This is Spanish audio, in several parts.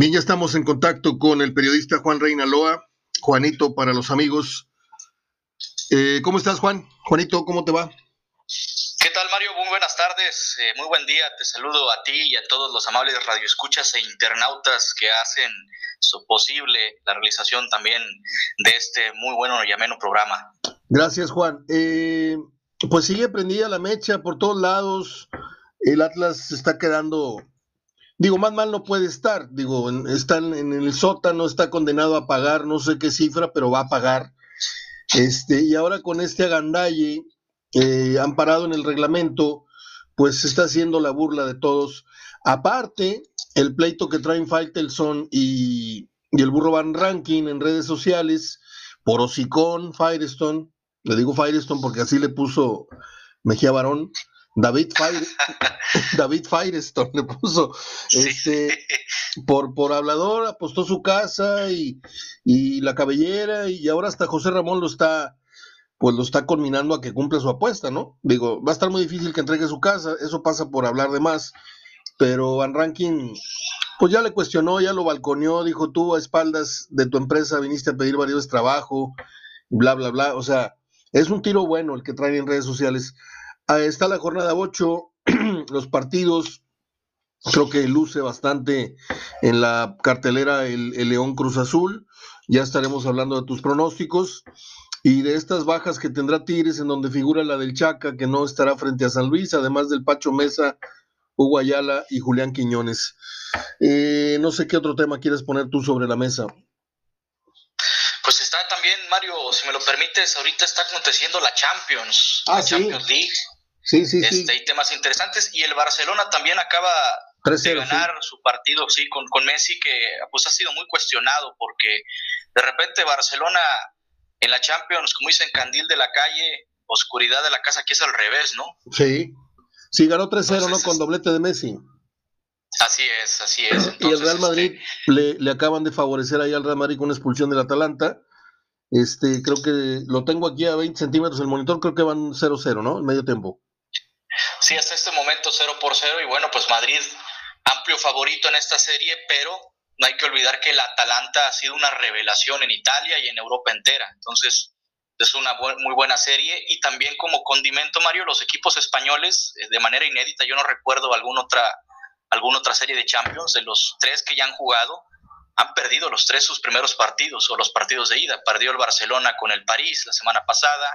Bien, ya estamos en contacto con el periodista Juan Reinaloa, Juanito para los amigos. Eh, ¿Cómo estás, Juan? Juanito, ¿cómo te va? ¿Qué tal, Mario? Muy buenas tardes, eh, muy buen día. Te saludo a ti y a todos los amables radioescuchas e internautas que hacen posible la realización también de este muy bueno y ameno programa. Gracias, Juan. Eh, pues sigue prendida la mecha por todos lados. El Atlas está quedando Digo, más mal no puede estar. Digo, está en el sótano, está condenado a pagar, no sé qué cifra, pero va a pagar. Este, y ahora con este agandalle, eh, amparado en el reglamento, pues se está haciendo la burla de todos. Aparte, el pleito que traen Faitelson y, y el burro Van Ranking en redes sociales, por Osicón, Firestone, le digo Firestone porque así le puso Mejía Barón, David Fire, David Firestone le puso este por, por hablador, apostó su casa y, y, la cabellera, y ahora hasta José Ramón lo está, pues lo está conminando a que cumpla su apuesta, ¿no? Digo, va a estar muy difícil que entregue su casa, eso pasa por hablar de más, pero Van Ranking, pues ya le cuestionó, ya lo balconeó, dijo tú a espaldas de tu empresa viniste a pedir varios trabajo, bla, bla, bla, o sea, es un tiro bueno el que traen en redes sociales. Está la jornada 8, los partidos, creo que luce bastante en la cartelera el, León Cruz Azul, ya estaremos hablando de tus pronósticos y de estas bajas que tendrá Tigres en donde figura la del Chaca que no estará frente a San Luis, además del Pacho Mesa, Hugo Ayala y Julián Quiñones. Eh, no sé qué otro tema quieres poner tú sobre la mesa. Pues está también, Mario, si me lo permites, ahorita está aconteciendo la Champions, ah, la Champions League. Sí, sí, este, Hay temas interesantes y el Barcelona también acaba de ganar su partido, sí, con, con Messi, que pues ha sido muy cuestionado porque de repente Barcelona en la Champions, como dicen, candil de la calle, oscuridad de la casa, aquí es al revés, ¿no? Sí, sí, ganó 3-0, ¿no? Con doblete de Messi. Así es, así es. y el Real Madrid este le, le, acaban de favorecer ahí al Real Madrid con una expulsión del Atalanta. Este, creo que lo tengo aquí a 20 centímetros el monitor, creo que van 0-0, ¿no? En medio tiempo. Sí, hasta este momento 0 por 0 y bueno, pues Madrid amplio favorito en esta serie, pero no hay que olvidar que el Atalanta ha sido una revelación en Italia y en Europa entera. Entonces, es una muy buena serie y también como condimento, Mario, los equipos españoles eh, de manera inédita, yo no recuerdo alguna otra, alguna otra serie de Champions, de los tres que ya han jugado, han perdido los tres sus primeros partidos o los partidos de ida. Perdió el Barcelona con el París la semana pasada,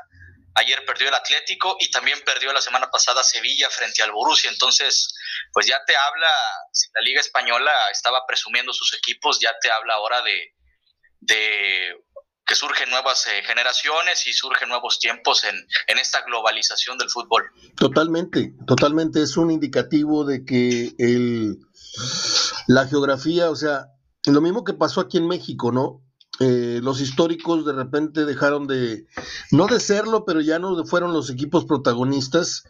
Ayer perdió el Atlético y también perdió la semana pasada Sevilla frente al Borussia. Entonces, pues ya te habla, si la Liga Española estaba presumiendo sus equipos, ya te habla ahora de, de que surgen nuevas eh, generaciones y surgen nuevos tiempos en, en, esta globalización del fútbol. Totalmente, totalmente. Es un indicativo de que el, la geografía, o sea, lo mismo que pasó aquí en México, ¿no? Eh, los históricos de repente dejaron de, no de serlo, pero ya no fueron los equipos protagonistas.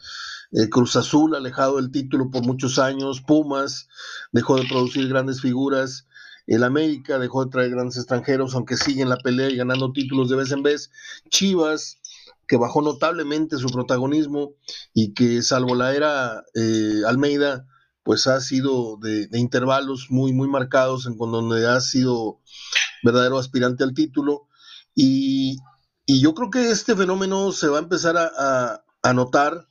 Eh, Cruz Azul, alejado del título por muchos años, Pumas dejó de producir grandes figuras, el América dejó de traer grandes extranjeros, aunque sigue en la pelea y ganando títulos de vez en vez, Chivas, que bajó notablemente su protagonismo y que salvo la era eh, Almeida, pues ha sido de, de, intervalos muy, muy marcados en donde ha sido verdadero aspirante al título. Y, yo creo que este fenómeno se va a empezar a, a, notar,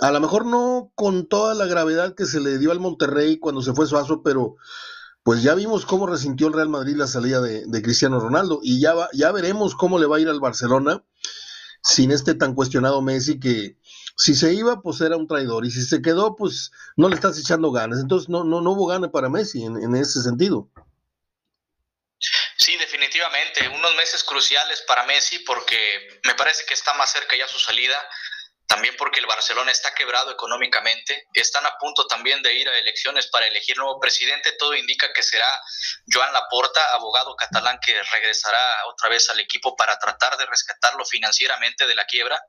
a lo mejor no con toda la gravedad que se le dio al Monterrey cuando se fue Suazo, pero pues ya vimos cómo resintió el Real Madrid la salida de, Cristiano Ronaldo. Y ya, ya veremos cómo le va a ir al Barcelona sin este tan cuestionado Messi que si se iba pues era un traidor. Y si se quedó pues no le estás echando ganas. Entonces no no no hubo gana para Messi en, en ese sentido Sí, definitivamente, unos meses cruciales para Messi porque me parece que está más cerca ya su salida, también porque el Barcelona está quebrado económicamente, están a punto también de ir a elecciones para elegir nuevo presidente, todo indica que será Joan Laporta, abogado catalán que regresará otra vez al equipo para tratar de rescatarlo financieramente de la quiebra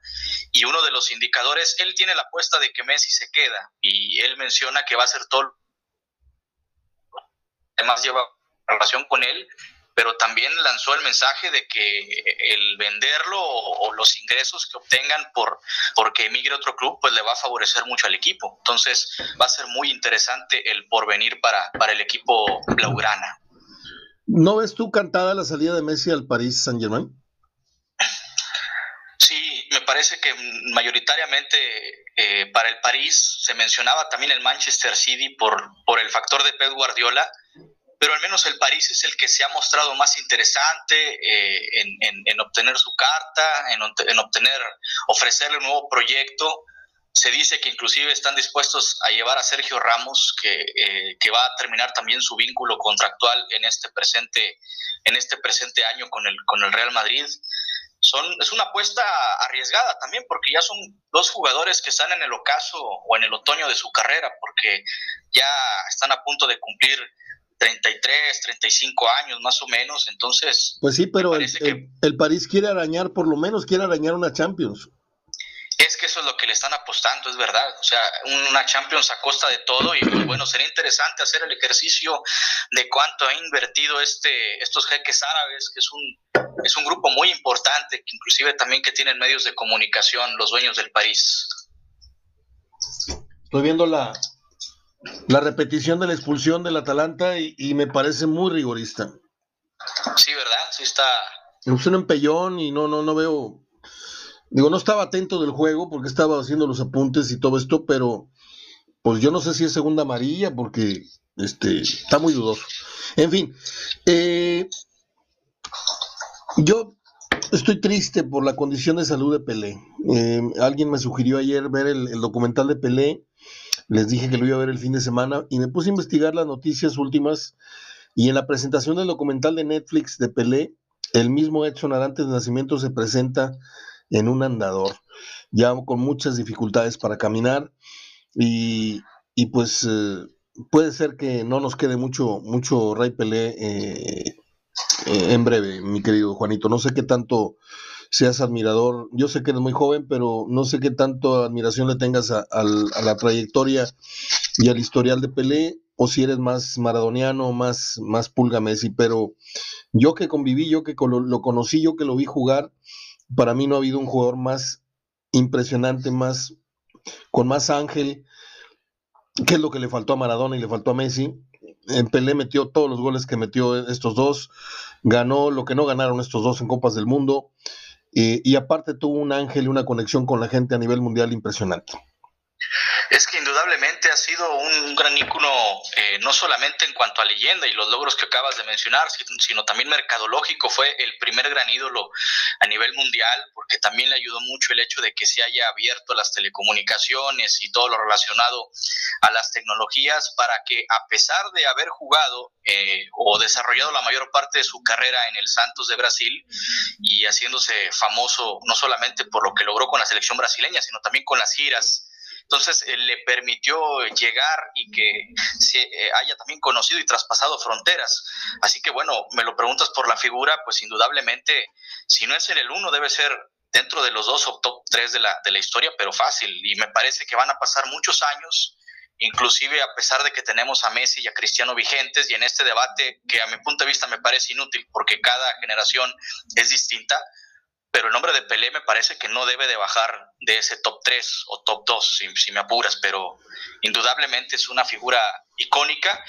y uno de los indicadores, él tiene la apuesta de que Messi se queda y él menciona que va a ser todo además lleva relación con él pero también lanzó el mensaje de que el venderlo o, los ingresos que obtengan por porque emigre a otro club, pues le va a favorecer mucho al equipo. Entonces va a ser muy interesante el porvenir para, para el equipo blaugrana. ¿No ves tú cantada la salida de Messi al París Saint Germain? Sí, me parece que mayoritariamente eh, para el París se mencionaba también el Manchester City por, por el factor de Pep Guardiola, pero al menos el París es el que se ha mostrado más interesante eh, en, obtener su carta, en, obtener, ofrecerle un nuevo proyecto. Se dice que inclusive están dispuestos a llevar a Sergio Ramos, que, eh, que, va a terminar también su vínculo contractual en este presente, en este presente año con el, con el Real Madrid. Son, es una apuesta arriesgada también, porque ya son dos jugadores que están en el ocaso o en el otoño de su carrera, porque ya están a punto de cumplir 33, 35 años más o menos, entonces... Pues sí, pero el, el, París quiere arañar, por lo menos quiere arañar una Champions. Es que eso es lo que le están apostando, es verdad. O sea, una Champions a costa de todo y pues, bueno, sería interesante hacer el ejercicio de cuánto ha invertido este, estos jeques árabes, que es un, es un grupo muy importante, que inclusive también que tienen medios de comunicación, los dueños del París. Estoy viendo la, la repetición de la expulsión del Atalanta y, me parece muy rigorista. Sí, ¿verdad? Sí está. Es un empellón y no, no, no veo. Digo, no estaba atento del juego porque estaba haciendo los apuntes y todo esto, pero pues yo no sé si es segunda amarilla porque este está muy dudoso. En fin, eh, yo estoy triste por la condición de salud de Pelé. Eh, alguien me sugirió ayer ver el, el documental de Pelé les dije que lo iba a ver el fin de semana y me puse a investigar las noticias últimas y en la presentación del documental de Netflix de Pelé, el mismo Edson Arantes de Nacimiento se presenta en un andador, ya con muchas dificultades para caminar y, pues eh, puede ser que no nos quede mucho, mucho Rey Pelé eh, eh, en breve, mi querido Juanito. No sé qué tanto seas admirador. Yo sé que eres muy joven, pero no sé qué tanto admiración le tengas a, la trayectoria y al historial de Pelé, o si eres más maradoniano, más, más pulga Messi, pero yo que conviví, yo que lo, conocí, yo que lo vi jugar, para mí no ha habido un jugador más impresionante, más con más ángel, que es lo que le faltó a Maradona y le faltó a Messi. En Pelé metió todos los goles que metió estos dos, ganó lo que no ganaron estos dos en Copas del Mundo. Y aparte tuvo un ángel y una conexión con la gente a nivel mundial impresionante. Es que indudablemente ha sido un gran ícono, eh, no solamente en cuanto a leyenda y los logros que acabas de mencionar, sino también mercadológico. Fue el primer gran ídolo a nivel mundial, porque también le ayudó mucho el hecho de que se haya abierto las telecomunicaciones y todo lo relacionado a las tecnologías para que, a pesar de haber jugado eh, o desarrollado la mayor parte de su carrera en el Santos de Brasil y haciéndose famoso no solamente por lo que logró con la selección brasileña, sino también con las giras entonces eh, le permitió llegar y que se eh, haya también conocido y traspasado fronteras. Así que bueno, me lo preguntas por la figura, pues indudablemente, si no es en el uno, debe ser dentro de los dos o top tres de la, de la historia, pero fácil. Y me parece que van a pasar muchos años inclusive a pesar de que tenemos a Messi y a Cristiano vigentes y en este debate que a mi punto de vista me parece inútil porque cada generación es distinta, pero el nombre de Pelé me parece que no debe de bajar de ese top 3 o top 2, si, me apuras, pero indudablemente es una figura icónica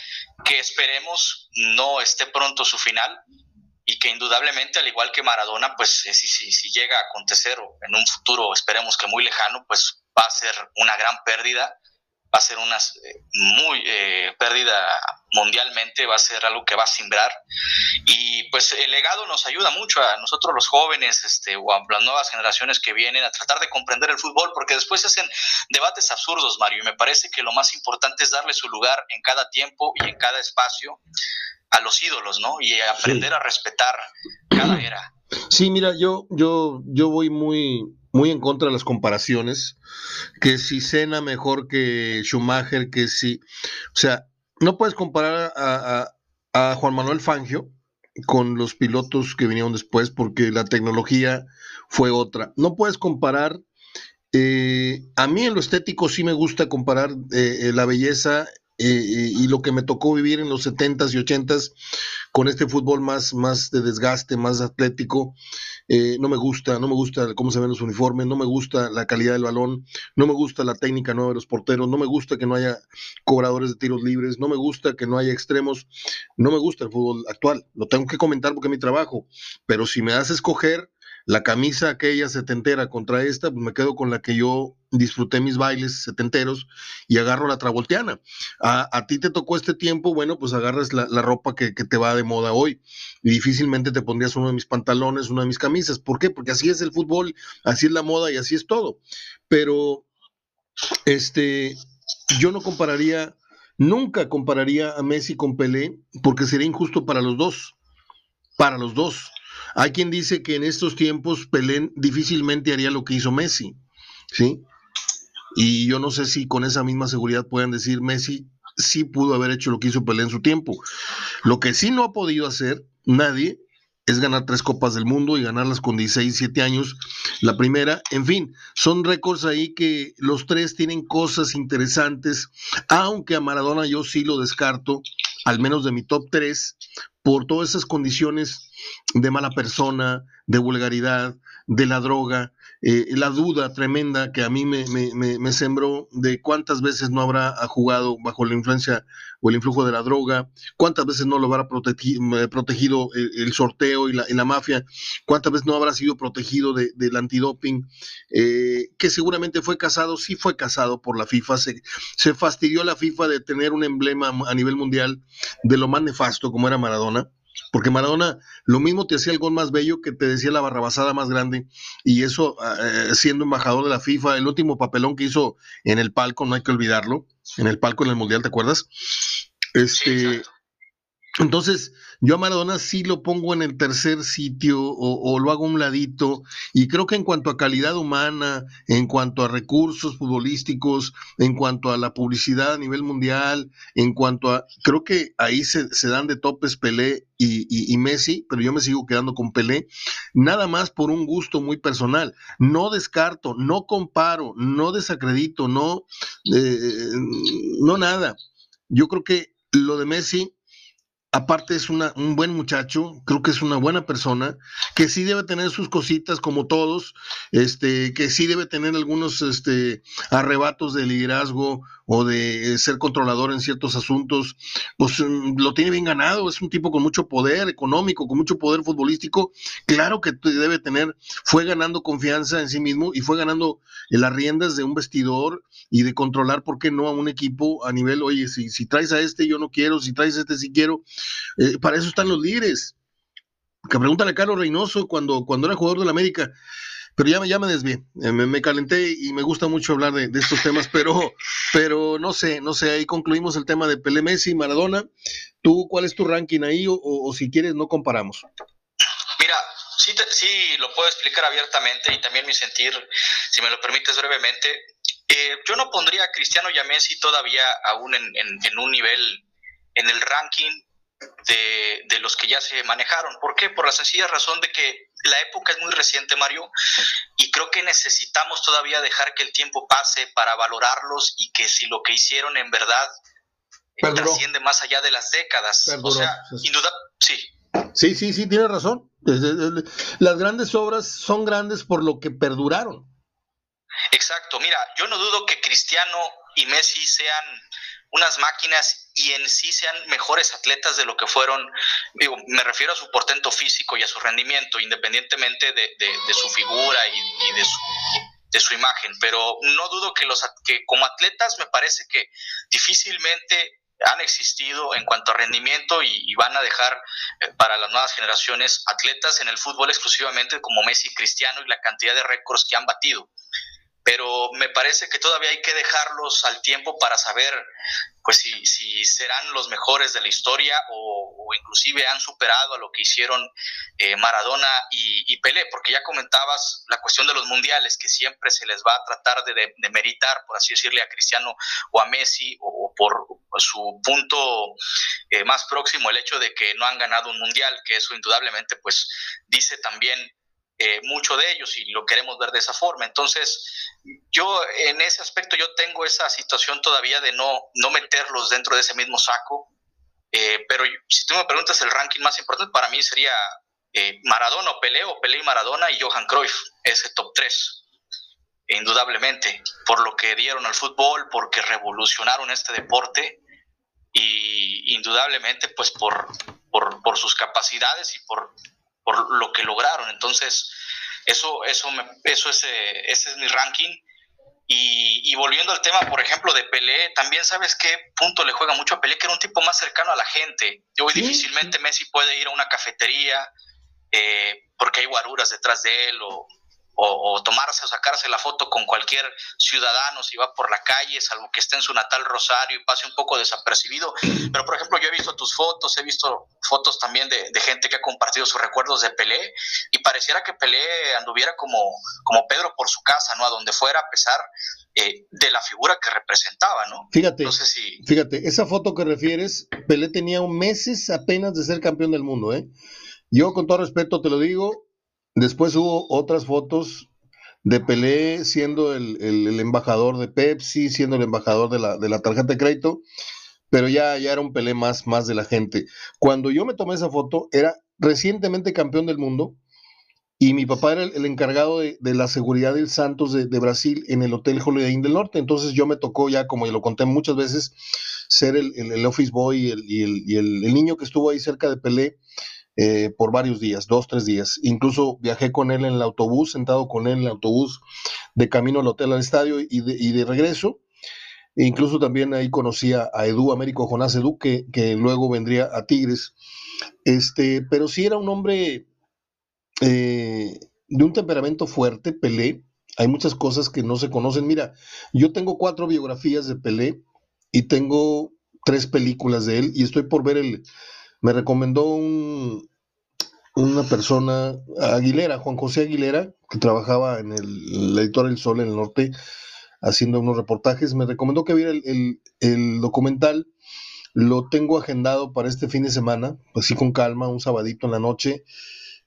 que esperemos no esté pronto su final y que indudablemente, al igual que Maradona, pues eh, si, si, si llega a acontecer en un futuro, esperemos que muy lejano, pues va a ser una gran pérdida va a ser una eh, muy eh, pérdida mundialmente, va a ser algo que va a simbrar. Y pues el legado nos ayuda mucho a nosotros los jóvenes este, o a las nuevas generaciones que vienen a tratar de comprender el fútbol, porque después hacen debates absurdos, Mario, y me parece que lo más importante es darle su lugar en cada tiempo y en cada espacio a los ídolos, ¿no? Y aprender a respetar cada era. Sí, mira, yo, yo, yo voy muy, muy en contra de las comparaciones, que si Cena mejor que Schumacher, que si, o sea, no puedes comparar a, Juan Manuel Fangio con los pilotos que vinieron después porque la tecnología fue otra. No puedes comparar, eh, a mí en lo estético sí me gusta comparar eh, eh, la belleza y lo que me tocó vivir en los 70s y 80s con este fútbol más, más de desgaste, más atlético, eh, no me gusta, no me gusta cómo se ven los uniformes, no me gusta la calidad del balón, no me gusta la técnica nueva de los porteros, no me gusta que no haya cobradores de tiros libres, no me gusta que no haya extremos, no me gusta el fútbol actual. Lo tengo que comentar porque es mi trabajo, pero si me das a escoger la camisa aquella setentera contra esta, pues me quedo con la que yo disfruté mis bailes setenteros y agarro la travolteana. A, ti te tocó este tiempo, bueno, pues agarras la, ropa que, te va de moda hoy y difícilmente te pondrías uno de mis pantalones, una de mis camisas. ¿Por qué? Porque así es el fútbol, así es la moda y así es todo. Pero, este, yo no compararía, nunca compararía a Messi con Pelé porque sería injusto para los dos, para los dos hay quien dice que en estos tiempos Pelé difícilmente haría lo que hizo Messi, ¿sí? Y yo no sé si con esa misma seguridad pueden decir Messi sí pudo haber hecho lo que hizo Pelé en su tiempo. Lo que sí no ha podido hacer nadie es ganar tres copas del mundo y ganarlas con 16, 17 años. La primera, en fin, son récords ahí que los tres tienen cosas interesantes, aunque a Maradona yo sí lo descarto, al menos de mi top 3, por todas esas condiciones de mala persona, de vulgaridad, de la droga, eh, la duda tremenda que a mí me, me, sembró de cuántas veces no habrá jugado bajo la influencia o el influjo de la droga, cuántas veces no lo habrá protegido el, sorteo y la, mafia, cuántas veces no habrá sido protegido del antidoping, eh, que seguramente fue casado, sí fue casado por la FIFA, se fastidió la FIFA de tener un emblema a nivel mundial de lo más nefasto como era Maradona porque Maradona lo mismo te hacía el gol más bello que te decía la barrabasada más grande. Y eso, eh, siendo embajador de la FIFA, el último papelón que hizo en el palco, no hay que olvidarlo, en el palco en el Mundial, ¿te acuerdas? Este, entonces, yo a Maradona sí lo pongo en el tercer sitio o, lo hago a un ladito y creo que en cuanto a calidad humana, en cuanto a recursos futbolísticos, en cuanto a la publicidad a nivel mundial, en cuanto a, creo que ahí se, dan de topes Pelé y, Messi, pero yo me sigo quedando con Pelé, nada más por un gusto muy personal. No descarto, no comparo, no desacredito, no, eh, no nada. Yo creo que lo de Messi aparte es una, un buen muchacho, creo que es una buena persona, que sí debe tener sus cositas como todos, este, que sí debe tener algunos este, arrebatos de liderazgo o de ser controlador en ciertos asuntos, pues mm, lo tiene bien ganado, es un tipo con mucho poder económico, con mucho poder futbolístico, claro que debe tener, fue ganando confianza en sí mismo y fue ganando las riendas de un vestidor y de controlar, ¿por qué no?, a un equipo a nivel, oye, si, si traes a este yo no quiero, si traes a este sí quiero, eh, para eso están los líderes. Que pregúntale a Carlos Reynoso cuando, cuando era jugador de la América. Pero ya, ya me desvié, eh, me, calenté y me gusta mucho hablar de, estos temas, pero, pero no sé, no sé, ahí concluimos el tema de Pelé Messi, Maradona. ¿Tú cuál es tu ranking ahí o, si quieres no comparamos? Mira, sí, sí lo puedo explicar abiertamente y también mi sentir, si me lo permites brevemente. Eh, yo no pondría a Cristiano y Messi todavía aún en, en un nivel en el ranking de, los que ya se manejaron. ¿Por qué? Por la sencilla razón de que la época es muy reciente, Mario, y creo que necesitamos todavía dejar que el tiempo pase para valorarlos y que si lo que hicieron en verdad eh, trasciende más allá de las décadas. O sea, sin duda, sí. Sí, sí, sí, tiene razón. Las grandes obras son grandes por lo que perduraron. Exacto, mira, yo no dudo que Cristiano y Messi sean unas máquinas y en sí sean mejores atletas de lo que fueron, digo, me refiero a su portento físico y a su rendimiento, independientemente de, su figura y, de, su, de, su, imagen, pero no dudo que, los, que como atletas me parece que difícilmente han existido en cuanto a rendimiento y, van a dejar eh, para las nuevas generaciones atletas en el fútbol exclusivamente como Messi y Cristiano y la cantidad de récords que han batido pero me parece que todavía hay que dejarlos al tiempo para saber pues si, si serán los mejores de la historia o, inclusive han superado a lo que hicieron eh, Maradona y, Pelé, porque ya comentabas la cuestión de los mundiales, que siempre se les va a tratar de, de, meritar, por así decirle, a Cristiano o a Messi, o, por su punto eh, más próximo, el hecho de que no han ganado un mundial, que eso indudablemente pues dice también eh, mucho de ellos y lo queremos ver de esa forma. Entonces, yo en ese aspecto yo tengo esa situación todavía de no, no meterlos dentro de ese mismo saco, eh, pero si tú me preguntas el ranking más importante, para mí sería eh, Maradona o Pelé o Pelé y Maradona y Johan Cruyff, ese top 3, indudablemente, por lo que dieron al fútbol, porque revolucionaron este deporte y indudablemente pues por, por, sus capacidades y por, por, lo que lograron. Entonces, eso, eso, eso es, eh, ese es mi ranking. Y, volviendo al tema, por ejemplo, de Pelé, también sabes qué punto le juega mucho a Pelé, que era un tipo más cercano a la gente. Hoy difícilmente Messi puede ir a una cafetería eh, porque hay guaruras detrás de él o, o, tomarse o sacarse la foto con cualquier ciudadano si va por la calle, salvo que esté en su natal Rosario y pase un poco desapercibido. Pero, por ejemplo, yo he visto tus fotos, he visto fotos también de, gente que ha compartido sus recuerdos de Pelé y pareciera que Pelé anduviera como, como Pedro por su casa, ¿no? A donde fuera, a pesar eh, de la figura que representaba, ¿no? Fíjate, fíjate, esa foto que refieres, Pelé tenía meses apenas de ser campeón del mundo, ¿eh? Yo con todo respeto te lo digo, Después hubo otras fotos de Pelé siendo el, embajador de Pepsi, siendo el embajador de la, de la, tarjeta de crédito, pero ya, ya era un Pelé más, más de la gente. Cuando yo me tomé esa foto, era recientemente campeón del mundo y mi papá era el, encargado de, la seguridad del Santos de, Brasil en el Hotel Holiday Inn del Norte. Entonces yo me tocó ya, como ya lo conté muchas veces, ser el, office boy y, y el niño que estuvo ahí cerca de Pelé eh, por varios días, dos, tres días. Incluso viajé con él en el autobús, sentado con él en el autobús de camino al hotel, al estadio y de, regreso. E incluso también ahí conocí a, Edu, Américo Jonás Edu, que, que, luego vendría a Tigres. Este, pero sí era un hombre eh, de un temperamento fuerte, Pelé. Hay muchas cosas que no se conocen. Mira, yo tengo cuatro biografías de Pelé y tengo tres películas de él y estoy por ver el, me recomendó un, una persona, Aguilera, Juan José Aguilera, que trabajaba en el, editor El Sol en el norte, haciendo unos reportajes, me recomendó que viera el, documental. Lo tengo agendado para este fin de semana, así con calma, un sabadito en la noche,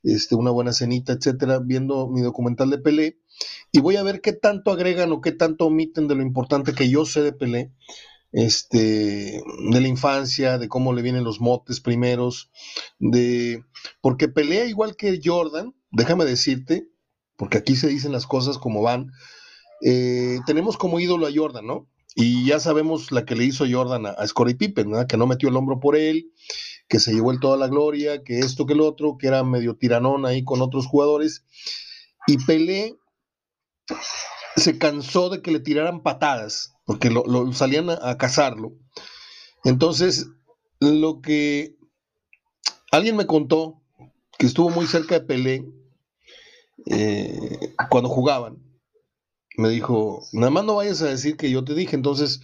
este, una buena cenita, etcétera, viendo mi documental de Pelé. Y voy a ver qué tanto agregan o qué tanto omiten de lo importante que yo sé de Pelé este, de la infancia, de cómo le vienen los motes primeros, de, porque pelea igual que Jordan, déjame decirte, porque aquí se dicen las cosas como van, eh, tenemos como ídolo a Jordan, ¿no? Y ya sabemos la que le hizo Jordan a, a Pippen, ¿no? que no metió el hombro por él, que se llevó el toda la gloria, que esto, que el otro, que era medio tiranón ahí con otros jugadores. Y Pelé se cansó de que le tiraran patadas, porque lo, salían a, cazarlo. Entonces, lo que alguien me contó, que estuvo muy cerca de Pelé, eh, cuando jugaban, me dijo, nada más no vayas a decir que yo te dije, entonces,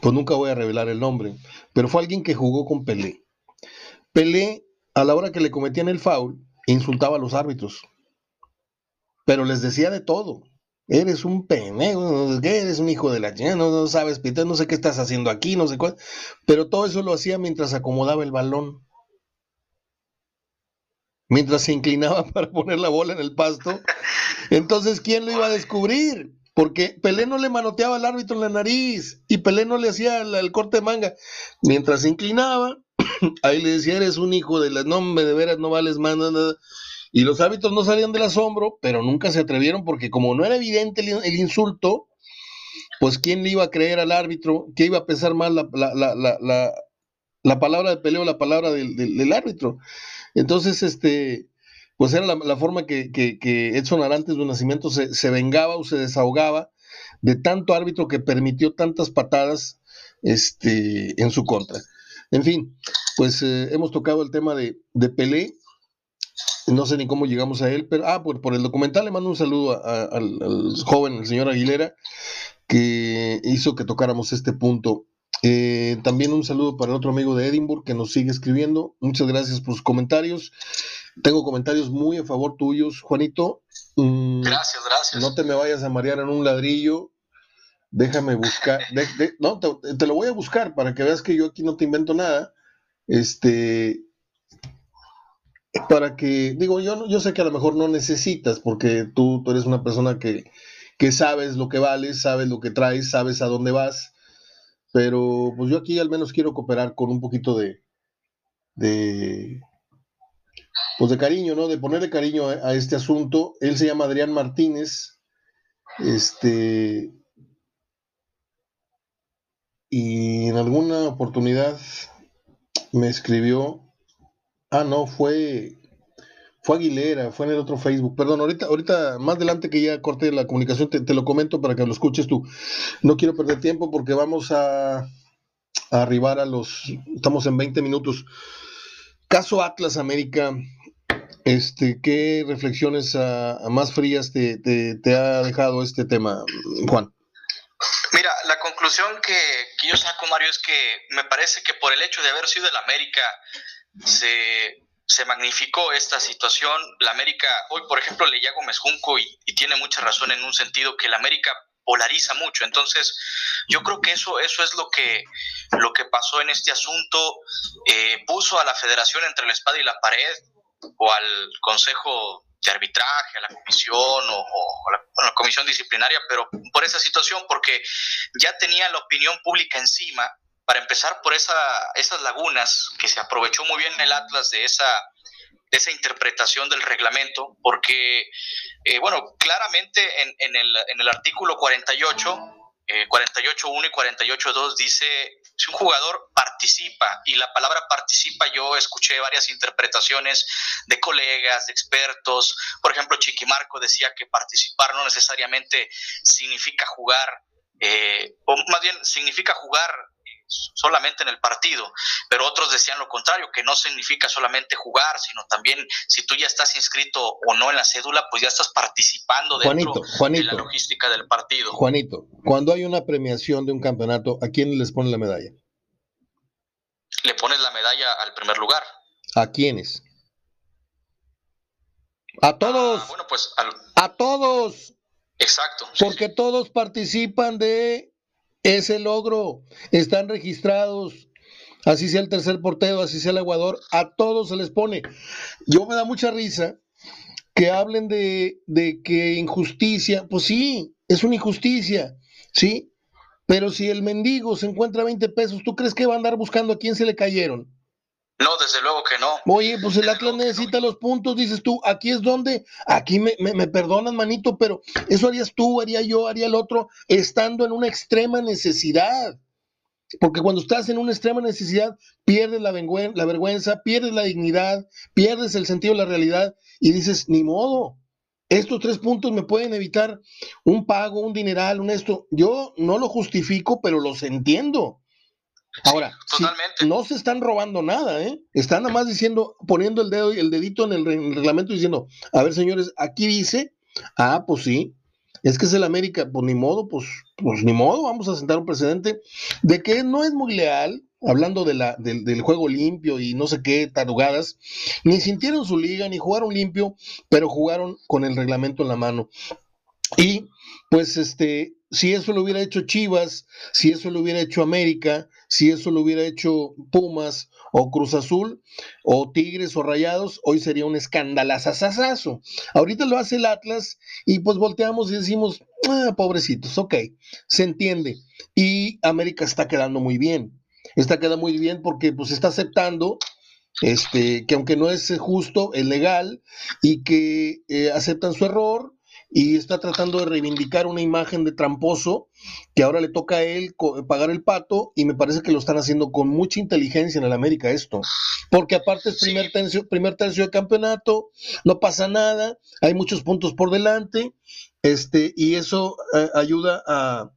pues nunca voy a revelar el nombre, pero fue alguien que jugó con Pelé. Pelé, a la hora que le cometían el foul, insultaba a los árbitros, pero les decía de todo Eres un pendejo, eres un hijo de la chingada, no, sabes, Peter, no sé qué estás haciendo aquí, no sé cuál. Pero todo eso lo hacía mientras acomodaba el balón. Mientras se inclinaba para poner la bola en el pasto. Entonces, ¿quién lo iba a descubrir? Porque Pelé no le manoteaba al árbitro en la nariz y Pelé no le hacía el, corte de manga. Mientras se inclinaba, ahí le decía, eres un hijo de la... No, de veras, no vales más, nada. Y los árbitros no salían del asombro, pero nunca se atrevieron porque como no era evidente el, insulto, pues quién le iba a creer al árbitro, qué iba a pensar más la, palabra de peleo o la palabra del, árbitro. Entonces, este, pues era la, forma que, Edson Arantes de Nacimiento se, vengaba o se desahogaba de tanto árbitro que permitió tantas patadas este, en su contra. En fin, pues eh, hemos tocado el tema de, de Pelé no sé ni cómo llegamos a él, pero ah, por, por el documental le mando un saludo al, joven, el señor Aguilera, que hizo que tocáramos este punto. Eh, también un saludo para el otro amigo de Edinburgh que nos sigue escribiendo. Muchas gracias por sus comentarios. Tengo comentarios muy a favor tuyos, Juanito. Mm, gracias, gracias. No te me vayas a marear en un ladrillo. Déjame buscar. no, te, te, lo voy a buscar para que veas que yo aquí no te invento nada. Este, para que, digo, yo, yo sé que a lo mejor no necesitas, porque tú, tú eres una persona que, que sabes lo que vales, sabes lo que traes, sabes a dónde vas, pero pues yo aquí al menos quiero cooperar con un poquito de, de pues de cariño, ¿no? De ponerle cariño a, a este asunto. Él se llama Adrián Martínez. Este. Y en alguna oportunidad me escribió. Ah, no, fue fue Aguilera, fue en el otro Facebook. Perdón, ahorita, ahorita más adelante que ya corte la comunicación, te, lo comento para que lo escuches tú. No quiero perder tiempo porque vamos a, arribar a los. Estamos en 20 minutos. Caso Atlas América, este, ¿qué reflexiones más frías te, ha dejado este tema, Juan? Mira, conclusión que, que, yo saco, Mario, es que me parece que por el hecho de haber sido el América, se, se magnificó esta situación. La América, hoy por ejemplo leía Gómez Junco y, tiene mucha razón en un sentido que la América polariza mucho. Entonces, yo creo que eso, eso es lo que, lo que pasó en este asunto. Eh, puso a la federación entre la espada y la pared o al consejo de arbitraje, a la comisión o, la, la, comisión disciplinaria, pero por esa situación, porque ya tenía la opinión pública encima para empezar por esa, esas lagunas que se aprovechó muy bien el Atlas de esa, de esa interpretación del reglamento, porque, eh, bueno, claramente en, en, el, en el artículo 48, eh, 48.1 y 48.2 dice, si un jugador participa, y la palabra participa yo escuché varias interpretaciones de colegas, de expertos, por ejemplo, Chiquimarco decía que participar no necesariamente significa jugar, eh, o más bien significa jugar solamente en el partido, pero otros decían lo contrario, que no significa solamente jugar, sino también si tú ya estás inscrito o no en la cédula, pues ya estás participando dentro de la logística del partido. Juanito, cuando hay una premiación de un campeonato, ¿a quién les pone la medalla? Le pones la medalla al primer lugar. ¿A quiénes? A todos. Ah, bueno, pues a todos. Exacto. Porque todos participan de ese logro. Están registrados. Así sea el tercer portero, así sea el aguador, a todos se les pone. Yo me da mucha risa que hablen de, de que injusticia, pues sí, es una injusticia, ¿sí? Pero si el mendigo se encuentra 20 pesos, ¿tú crees que va a andar buscando a quién se le cayeron? No, desde luego que no. Oye, pues el Atlas necesita los puntos, dices tú, aquí es donde, aquí me, me, me, perdonan, manito, pero eso harías tú, haría yo, haría el otro, estando en una extrema necesidad. Porque cuando estás en una extrema necesidad, pierdes la, la vergüenza, pierdes la dignidad, pierdes el sentido de la realidad y dices, ni modo, estos tres puntos me pueden evitar un pago, un dineral, un esto. Yo no lo justifico, pero los entiendo. Ahora, no se están robando nada, ¿eh? Están nada más diciendo, poniendo el dedo y el dedito en el, reglamento diciendo, a ver, señores, aquí dice, ah, pues sí, es que es el América, pues ni modo, pues, pues ni modo, vamos a sentar un precedente de que no es muy leal, hablando de la, del, del juego limpio y no sé qué tarugadas, ni sintieron su liga, ni jugaron limpio, pero jugaron con el reglamento en la mano. Y pues este, si eso lo hubiera hecho Chivas, si eso lo hubiera hecho América, si eso lo hubiera hecho Pumas o Cruz Azul o Tigres o Rayados, hoy sería un escandalazazazazo. Ahorita lo hace el Atlas y pues volteamos y decimos, ah, pobrecitos, ok, se entiende. Y América está quedando muy bien. Está quedando muy bien porque pues está aceptando este, que aunque no es justo, es legal y que eh, aceptan su error y está tratando de reivindicar una imagen de tramposo que ahora le toca a él pagar el pato y me parece que lo están haciendo con mucha inteligencia en el América esto, porque aparte es primer tercio, primer tercio de campeonato, no pasa nada, hay muchos puntos por delante, este, y eso eh, ayuda a,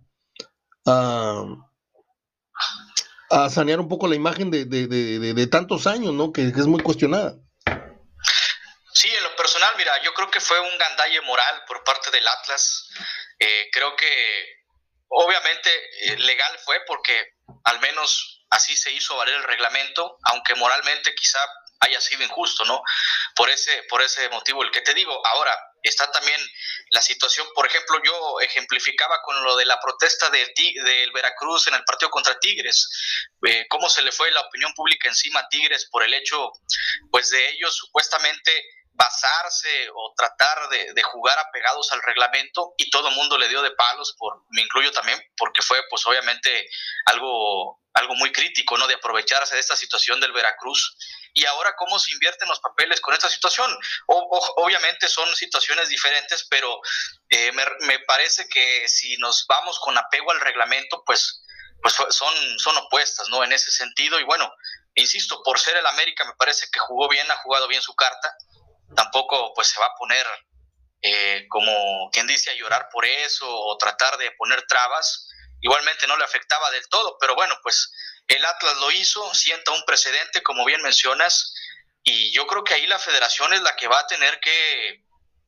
a, sanear un poco la imagen de, de, de, tantos años, ¿no? que es muy cuestionada. Personal, mira, yo creo que fue un gandalle moral por parte del Atlas. Eh, creo que obviamente eh, legal fue porque al menos así se hizo valer el reglamento, aunque moralmente quizá haya sido injusto, ¿no? Por ese, por ese motivo, el que te digo, ahora está también la situación, por ejemplo, yo ejemplificaba con lo de la protesta de, del Veracruz en el partido contra Tigres, eh, cómo se le fue la opinión pública encima a Tigres por el hecho, pues, de ellos supuestamente basarse o tratar de, de, jugar apegados al reglamento y todo el mundo le dio de palos, por, me incluyo también, porque fue pues obviamente algo, algo muy crítico, ¿no? De aprovecharse de esta situación del Veracruz. Y ahora, ¿cómo se invierten los papeles con esta situación? obviamente son situaciones diferentes, pero eh, me, parece que si nos vamos con apego al reglamento, pues, pues son, son opuestas, ¿no? En ese sentido. Y bueno, insisto, por ser el América, me parece que jugó bien, ha jugado bien su carta. Tampoco, pues, se va a poner eh, como quien dice a llorar por eso o tratar de poner trabas igualmente no le afectaba del todo, pero bueno, pues el Atlas lo hizo, sienta un precedente, como bien mencionas, y yo creo que ahí la federación es la que va a tener que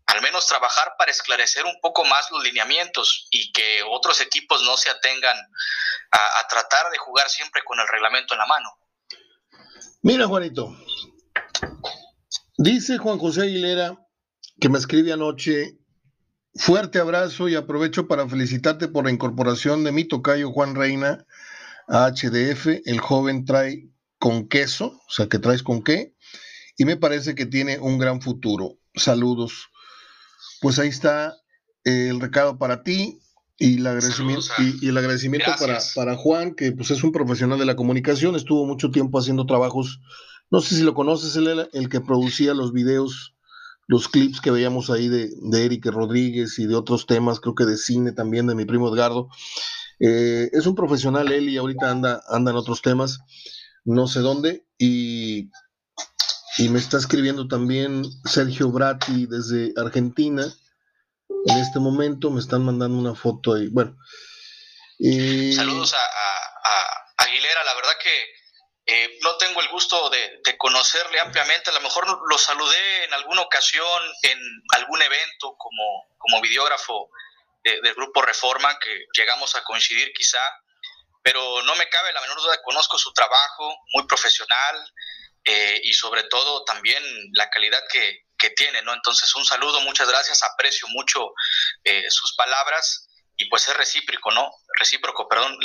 al menos trabajar para esclarecer un poco más los lineamientos y que otros equipos no se atengan a, a tratar de jugar siempre con el reglamento en la mano. Mira, Juanito, dice Juan José Aguilera que me escribe anoche Fuerte abrazo y aprovecho para felicitarte por la incorporación de mi tocayo Juan Reina a HDF. El joven trae con queso, o sea que traes con qué, y me parece que tiene un gran futuro. Saludos. Pues ahí está el recado para ti y el agradecimiento, y, el agradecimiento para, para, Juan, que pues es un profesional de la comunicación, estuvo mucho tiempo haciendo trabajos, no sé si lo conoces, él el que producía los videos los clips que veíamos ahí de, de Eric Rodríguez y de otros temas, creo que de cine también, de mi primo Edgardo. Eh, es un profesional él y ahorita anda, anda en otros temas, no sé dónde, y, y me está escribiendo también Sergio Bratti desde Argentina. En este momento me están mandando una foto ahí. Bueno. Saludos a, a Aguilera, la verdad que eh, no tengo el gusto de, conocerle ampliamente, a lo mejor lo saludé en alguna ocasión en algún evento como, como videógrafo del grupo Reforma, que llegamos a coincidir quizá, pero no me cabe la menor duda, conozco su trabajo, muy profesional eh, y sobre todo también la calidad que, tiene, ¿no? Entonces un saludo, muchas gracias, aprecio mucho eh, sus palabras y pues es recíproco, ¿no? Recíproco, perdón,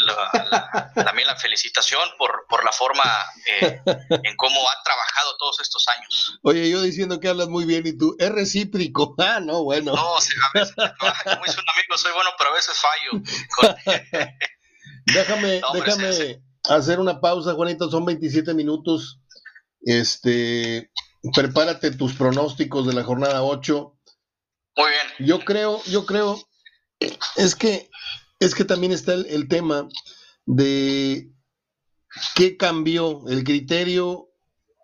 también la felicitación por, por la forma eh, en cómo ha trabajado todos estos años. Oye, yo diciendo que hablas muy bien y tú, es recíproco, ah, no, bueno. No, a veces, como un amigo, soy bueno, pero a veces fallo. déjame, déjame hacer una pausa, Juanito, son 27 minutos. Este, prepárate tus pronósticos de la jornada 8. Muy bien. Yo creo, yo creo es que, es que también está el, tema de qué cambió el criterio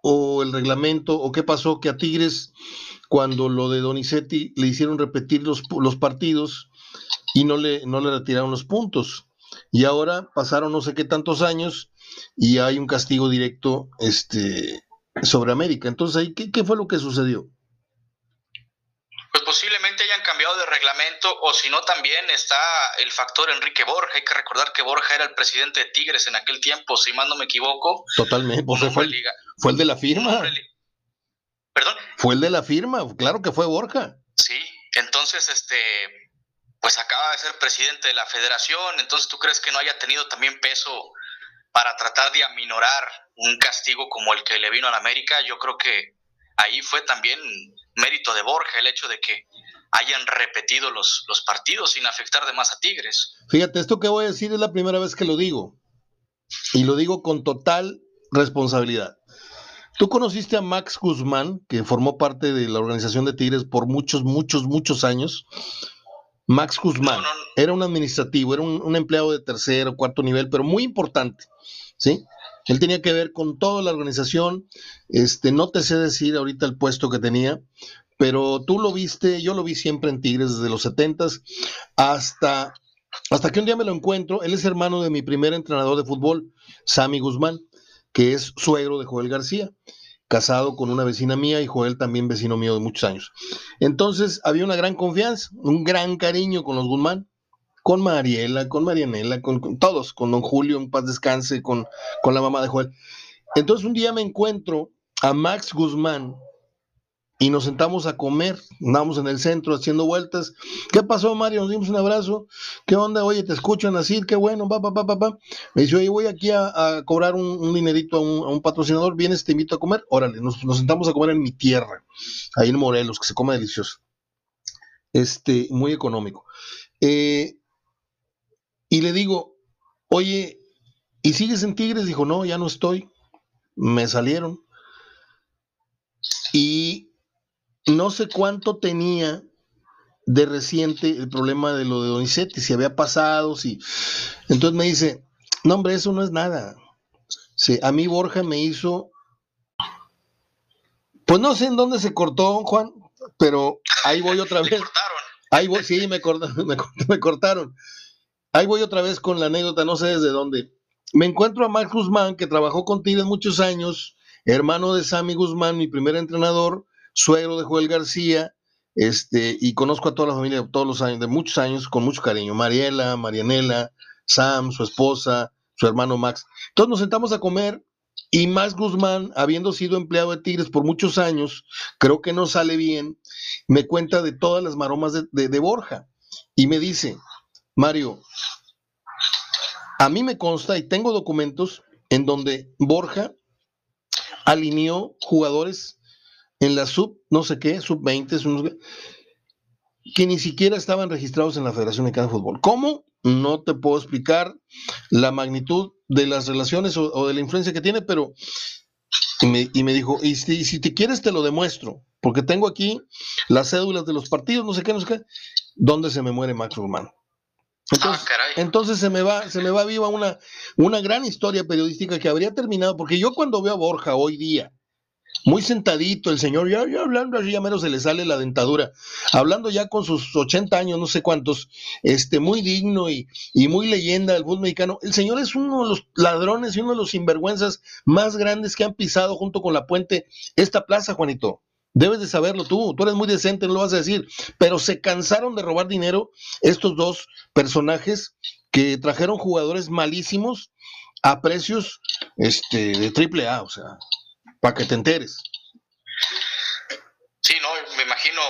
o el reglamento o qué pasó que a Tigres cuando lo de Donizetti le hicieron repetir los, partidos y no le, no le retiraron los puntos. Y ahora pasaron no sé qué tantos años y hay un castigo directo este, sobre América. Entonces, ¿qué, ¿qué fue lo que sucedió? pues posiblemente hayan cambiado de reglamento o si no también está el factor Enrique Borja. Hay que recordar que Borja era el presidente de Tigres en aquel tiempo, si mal no me equivoco. Totalmente, fue, el, fue el de la firma. ¿Perdón? Fue el de la firma, claro que fue Borja. Sí, entonces este pues acaba de ser presidente de la federación, entonces tú crees que no haya tenido también peso para tratar de aminorar un castigo como el que le vino a la América, yo creo que ahí fue también mérito de Borja el hecho de que hayan repetido los, los partidos sin afectar de más a Tigres. Fíjate, esto que voy a decir es la primera vez que lo digo. Y lo digo con total responsabilidad. Tú conociste a Max Guzmán, que formó parte de la organización de Tigres por muchos, muchos, muchos años. Max Guzmán era un administrativo, era un, un, empleado de tercer o cuarto nivel, pero muy importante, ¿sí? Él tenía que ver con toda la organización. Este, no te sé decir ahorita el puesto que tenía, pero tú lo viste, yo lo vi siempre en Tigres desde los 70 hasta, hasta que un día me lo encuentro. Él es hermano de mi primer entrenador de fútbol, Sammy Guzmán, que es suegro de Joel García, casado con una vecina mía y Joel también vecino mío de muchos años. Entonces había una gran confianza, un gran cariño con los Guzmán con Mariela, con Marianela, con, todos, con don Julio, en paz descanse, con, con la mamá de Joel. Entonces un día me encuentro a Max Guzmán y nos sentamos a comer, andamos en el centro haciendo vueltas. ¿Qué pasó, Mario? Nos dimos un abrazo. ¿Qué onda? Oye, te escuchan así, qué bueno, pa, pa, pa, Me dice, oye, voy aquí a, cobrar un, dinerito a un, patrocinador, vienes, te invito a comer. Órale, nos, nos, sentamos a comer en mi tierra, ahí en Morelos, que se come delicioso. Este, muy económico. Eh, y le digo, oye, ¿y sigues en Tigres? Dijo, no, ya no estoy. Me salieron. Y no sé cuánto tenía de reciente el problema de lo de Donizetti, si había pasado, si... Entonces me dice, no hombre, eso no es nada. Sí, a mí Borja me hizo... Pues no sé en dónde se cortó, Juan, pero ahí voy otra vez. Ahí voy, sí, me, cortaron, me, cortaron. Ahí voy otra vez con la anécdota, no sé desde dónde. Me encuentro a Max Guzmán, que trabajó con Tigres muchos años, hermano de Sammy Guzmán, mi primer entrenador, suegro de Joel García, este, y conozco a toda la familia de todos los años, de muchos años, con mucho cariño. Mariela, Marianela, Sam, su esposa, su hermano Max. Entonces nos sentamos a comer y Max Guzmán, habiendo sido empleado de Tigres por muchos años, creo que no sale bien, me cuenta de todas las maromas de, Borja y me dice, Mario, a mí me consta y tengo documentos en donde Borja alineó jugadores en la sub, no sé qué, sub 20, que ni siquiera estaban registrados en la Federación Mexicana de Fútbol. ¿Cómo? No te puedo explicar la magnitud de las relaciones o, de la influencia que tiene, pero y me, dijo, y si, te quieres te lo demuestro, porque tengo aquí las cédulas de los partidos, no sé qué, no sé qué, ¿dónde se me muere Max Romano? Entonces, ah, entonces, se me va, se me va viva una, una gran historia periodística que habría terminado, porque yo cuando veo a Borja hoy día, muy sentadito el señor, ya, hablando así, ya menos se le sale la dentadura, hablando ya con sus 80 años, no sé cuántos, este, muy digno y, y muy leyenda del fútbol mexicano. El señor es uno de los ladrones y uno de los sinvergüenzas más grandes que han pisado junto con la puente esta plaza, Juanito. Debes de saberlo tú, tú eres muy decente, no lo vas a decir, pero se cansaron de robar dinero estos dos personajes que trajeron jugadores malísimos a precios este, de triple A, o sea, para que te enteres. Sí, no, me imagino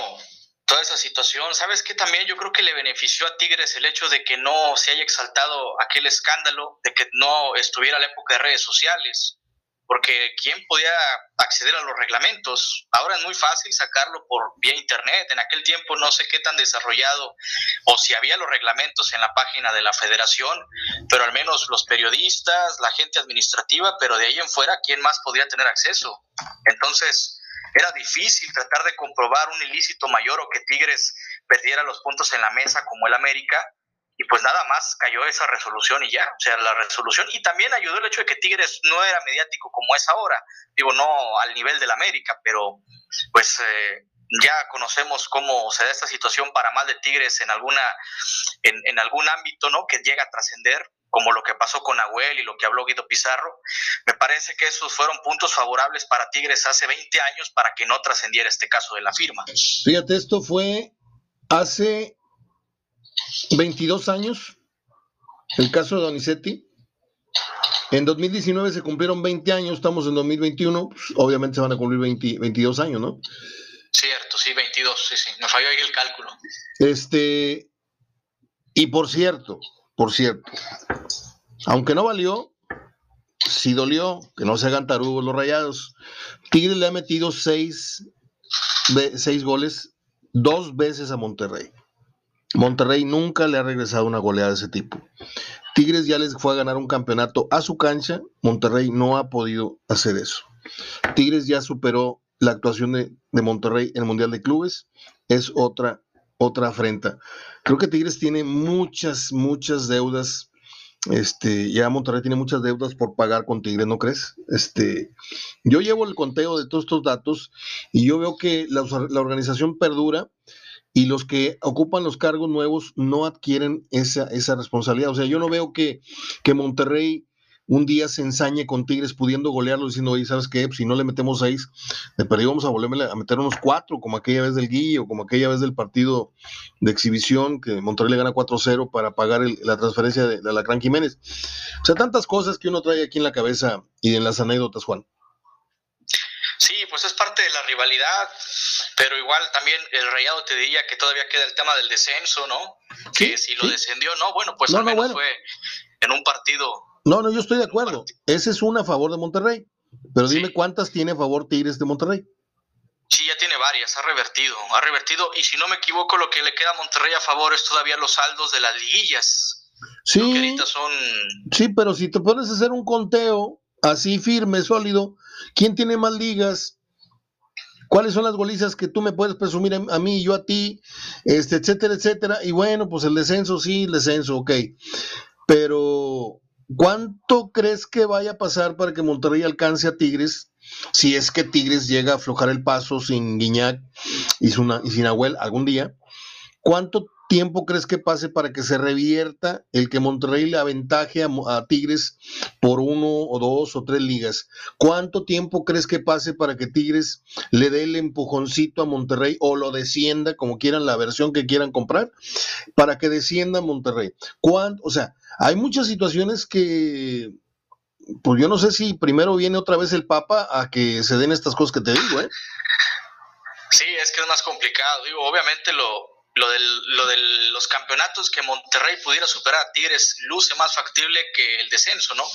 toda esa situación. ¿Sabes qué? También yo creo que le benefició a Tigres el hecho de que no se haya exaltado aquel escándalo, de que no estuviera la época de redes sociales porque ¿quién podía acceder a los reglamentos? Ahora es muy fácil sacarlo por vía internet. En aquel tiempo no sé qué tan desarrollado o si había los reglamentos en la página de la federación, pero al menos los periodistas, la gente administrativa, pero de ahí en fuera, ¿quién más podría tener acceso? Entonces, era difícil tratar de comprobar un ilícito mayor o que Tigres perdiera los puntos en la mesa como el América y pues nada más cayó esa resolución y ya, o sea, la resolución y también ayudó el hecho de que Tigres no era mediático como es ahora, digo, no al nivel del América, pero pues eh, ya conocemos cómo se da esta situación para más de Tigres en alguna en, algún ámbito, ¿no? Que llega a trascender como lo que pasó con Abuel y lo que habló Guido Pizarro, me parece que esos fueron puntos favorables para Tigres hace 20 años para que no trascendiera este caso de la firma. Fíjate, esto fue hace 22 años, el caso de Donizetti. En 2019 se cumplieron 20 años, estamos en 2021, pues, obviamente se van a cumplir 22 años, ¿no? Cierto, sí, 22, sí, sí, me falló ahí el cálculo. Este, y por cierto, por cierto, aunque no valió, sí dolió, que no se hagan tarugos los rayados. Tigre le ha metido seis, seis goles dos veces a Monterrey. Monterrey nunca le ha regresado una goleada de ese tipo. Tigres ya les fue a ganar un campeonato a su cancha, Monterrey no ha podido hacer eso. Tigres ya superó la actuación de, Monterrey en el Mundial de Clubes, es otra, otra afrenta. Creo que Tigres tiene muchas, muchas deudas. Este, ya Monterrey tiene muchas deudas por pagar con Tigres, ¿no crees? Este, yo llevo el conteo de todos estos datos y yo veo que la, la organización perdura y los que ocupan los cargos nuevos no adquieren esa, esa responsabilidad. O sea, yo no veo que, que Monterrey un día se ensañe con Tigres pudiendo golearlo diciendo, oye, ¿sabes qué? Pues, si no le metemos seis, de perdido vamos a volverme a meter unos cuatro, como aquella vez del Guillo, como aquella vez del partido de exhibición, que Monterrey le gana 4-0 para pagar la transferencia de, de la Gran Jiménez. O sea, tantas cosas que uno trae aquí en la cabeza y en las anécdotas, Juan. Sí, pues es parte de la rivalidad, pero igual también el Rayado te diría que todavía queda el tema del descenso, ¿no? que si lo descendió, no, bueno, pues al menos fue en un partido. No, no, yo estoy de acuerdo. Ese es una a favor de Monterrey. Pero dime cuántas tiene a favor Tigres de Monterrey. Sí, ya tiene varias, ha revertido, ha revertido. Y si no me equivoco, lo que le queda a Monterrey a favor es todavía los saldos de las liguillas. Sí, sí, pero si te pones a hacer un conteo así firme, sólido, ¿quién tiene más ligas? ¿Cuáles son las golizas que tú me puedes presumir a, mí y yo a ti? Este, etcétera, etcétera. Y bueno, pues el descenso, sí, el descenso, ok. Pero, ¿cuánto crees que vaya a pasar para que Monterrey alcance a Tigres? Si es que Tigres llega a aflojar el paso sin Guiñac y, sin Abuel algún día. ¿Cuánto tiempo crees que pase para que se revierta el que Monterrey le aventaje a, Tigres por uno o dos o tres ligas? ¿Cuánto tiempo crees que pase para que Tigres le dé el empujoncito a Monterrey o lo descienda, como quieran, la versión que quieran comprar, para que descienda Monterrey? ¿Cuánto? O sea, hay muchas situaciones que pues yo no sé si primero viene otra vez el Papa a que se den estas cosas que te digo, ¿eh? Sí, es que es más complicado. Digo, obviamente lo, lo, lo de los campeonatos que Monterrey pudiera superar a Tigres luce más factible que el descenso, ¿no?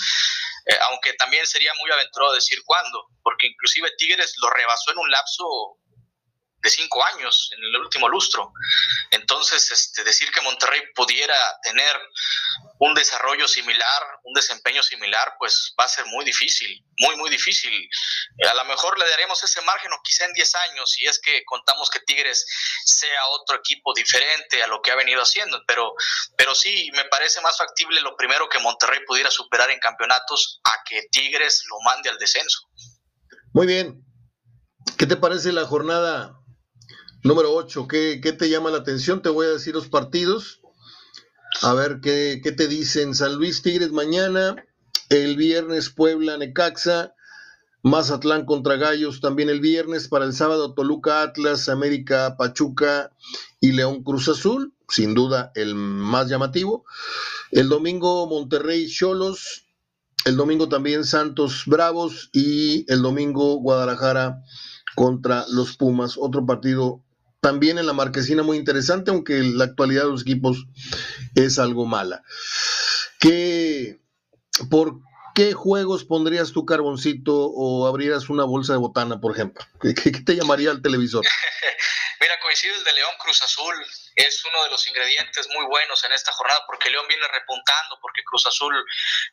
Eh, aunque también sería muy aventurado decir cuándo, porque inclusive Tigres lo rebasó en un lapso de cinco años en el último lustro. Entonces, este, decir que Monterrey pudiera tener un desarrollo similar, un desempeño similar, pues va a ser muy difícil, muy, muy difícil. A lo mejor le daremos ese margen o quizá en 10 años, si es que contamos que Tigres sea otro equipo diferente a lo que ha venido haciendo, pero, pero sí, me parece más factible lo primero que Monterrey pudiera superar en campeonatos a que Tigres lo mande al descenso. Muy bien. ¿Qué te parece la jornada Número 8, ¿qué, te llama la atención? Te voy a decir los partidos. A ver ¿qué, qué te dicen. San Luis Tigres mañana, el viernes Puebla Necaxa, Mazatlán contra Gallos también el viernes, para el sábado Toluca Atlas, América Pachuca y León Cruz Azul, sin duda el más llamativo. El domingo Monterrey Cholos, el domingo también Santos Bravos y el domingo Guadalajara contra los Pumas, otro partido también en la marquesina muy interesante, aunque la actualidad de los equipos es algo mala. ¿Qué, ¿Por qué juegos pondrías tu carboncito o abrieras una bolsa de botana, por ejemplo? ¿Qué, te llamaría al televisor? Mira, coincide el de León Cruz Azul, es uno de los ingredientes muy buenos en esta jornada porque León viene repuntando, porque Cruz Azul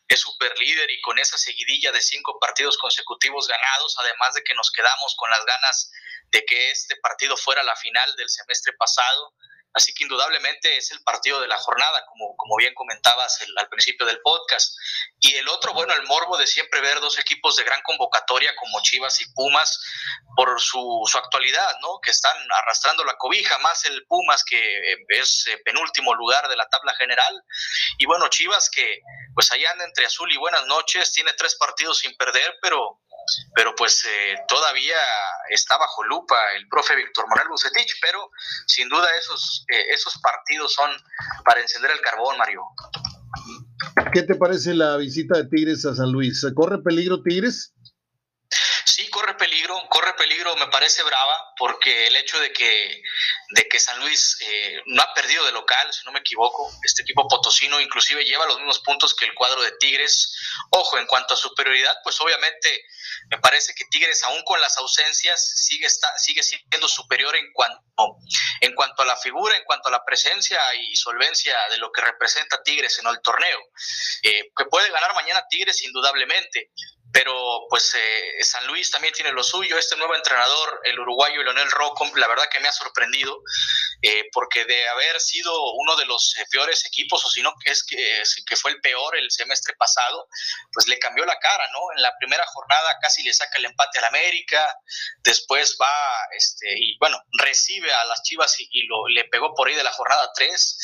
es super líder y con esa seguidilla de cinco partidos consecutivos ganados, además de que nos quedamos con las ganas de que este partido fuera la final del semestre pasado. Así que indudablemente es el partido de la jornada, como, como bien comentabas al principio del podcast. Y el otro, bueno, el morbo de siempre ver dos equipos de gran convocatoria como Chivas y Pumas por su, su actualidad, ¿no? Que están arrastrando la cobija, más el Pumas que es eh, penúltimo lugar de la tabla general. Y bueno, Chivas que pues allá anda entre azul y buenas noches, tiene tres partidos sin perder, pero pero pues eh, todavía está bajo lupa el profe Víctor Manuel Bucetich, pero sin duda esos, eh, esos partidos son para encender el carbón, Mario. ¿Qué te parece la visita de Tigres a San Luis? ¿Corre peligro Tigres? Corre peligro, corre peligro, me parece brava, porque el hecho de que, de que San Luis eh, no ha perdido de local, si no me equivoco, este equipo potosino inclusive lleva los mismos puntos que el cuadro de Tigres. Ojo, en cuanto a superioridad, pues obviamente me parece que Tigres, aún con las ausencias, sigue, está, sigue siendo superior en cuanto, en cuanto a la figura, en cuanto a la presencia y solvencia de lo que representa Tigres en el torneo. Eh, que puede ganar mañana Tigres indudablemente, pero pues eh, San Luis también tiene lo suyo. Este nuevo entrenador, el uruguayo Leonel Rocco, la verdad que me ha sorprendido, eh, porque de haber sido uno de los eh, peores equipos, o si no, es que, que fue el peor el semestre pasado, pues le cambió la cara, ¿no? En la primera jornada casi le saca el empate al América, después va, este, y bueno, recibe a las Chivas y, lo, le pegó por ahí de la jornada 3.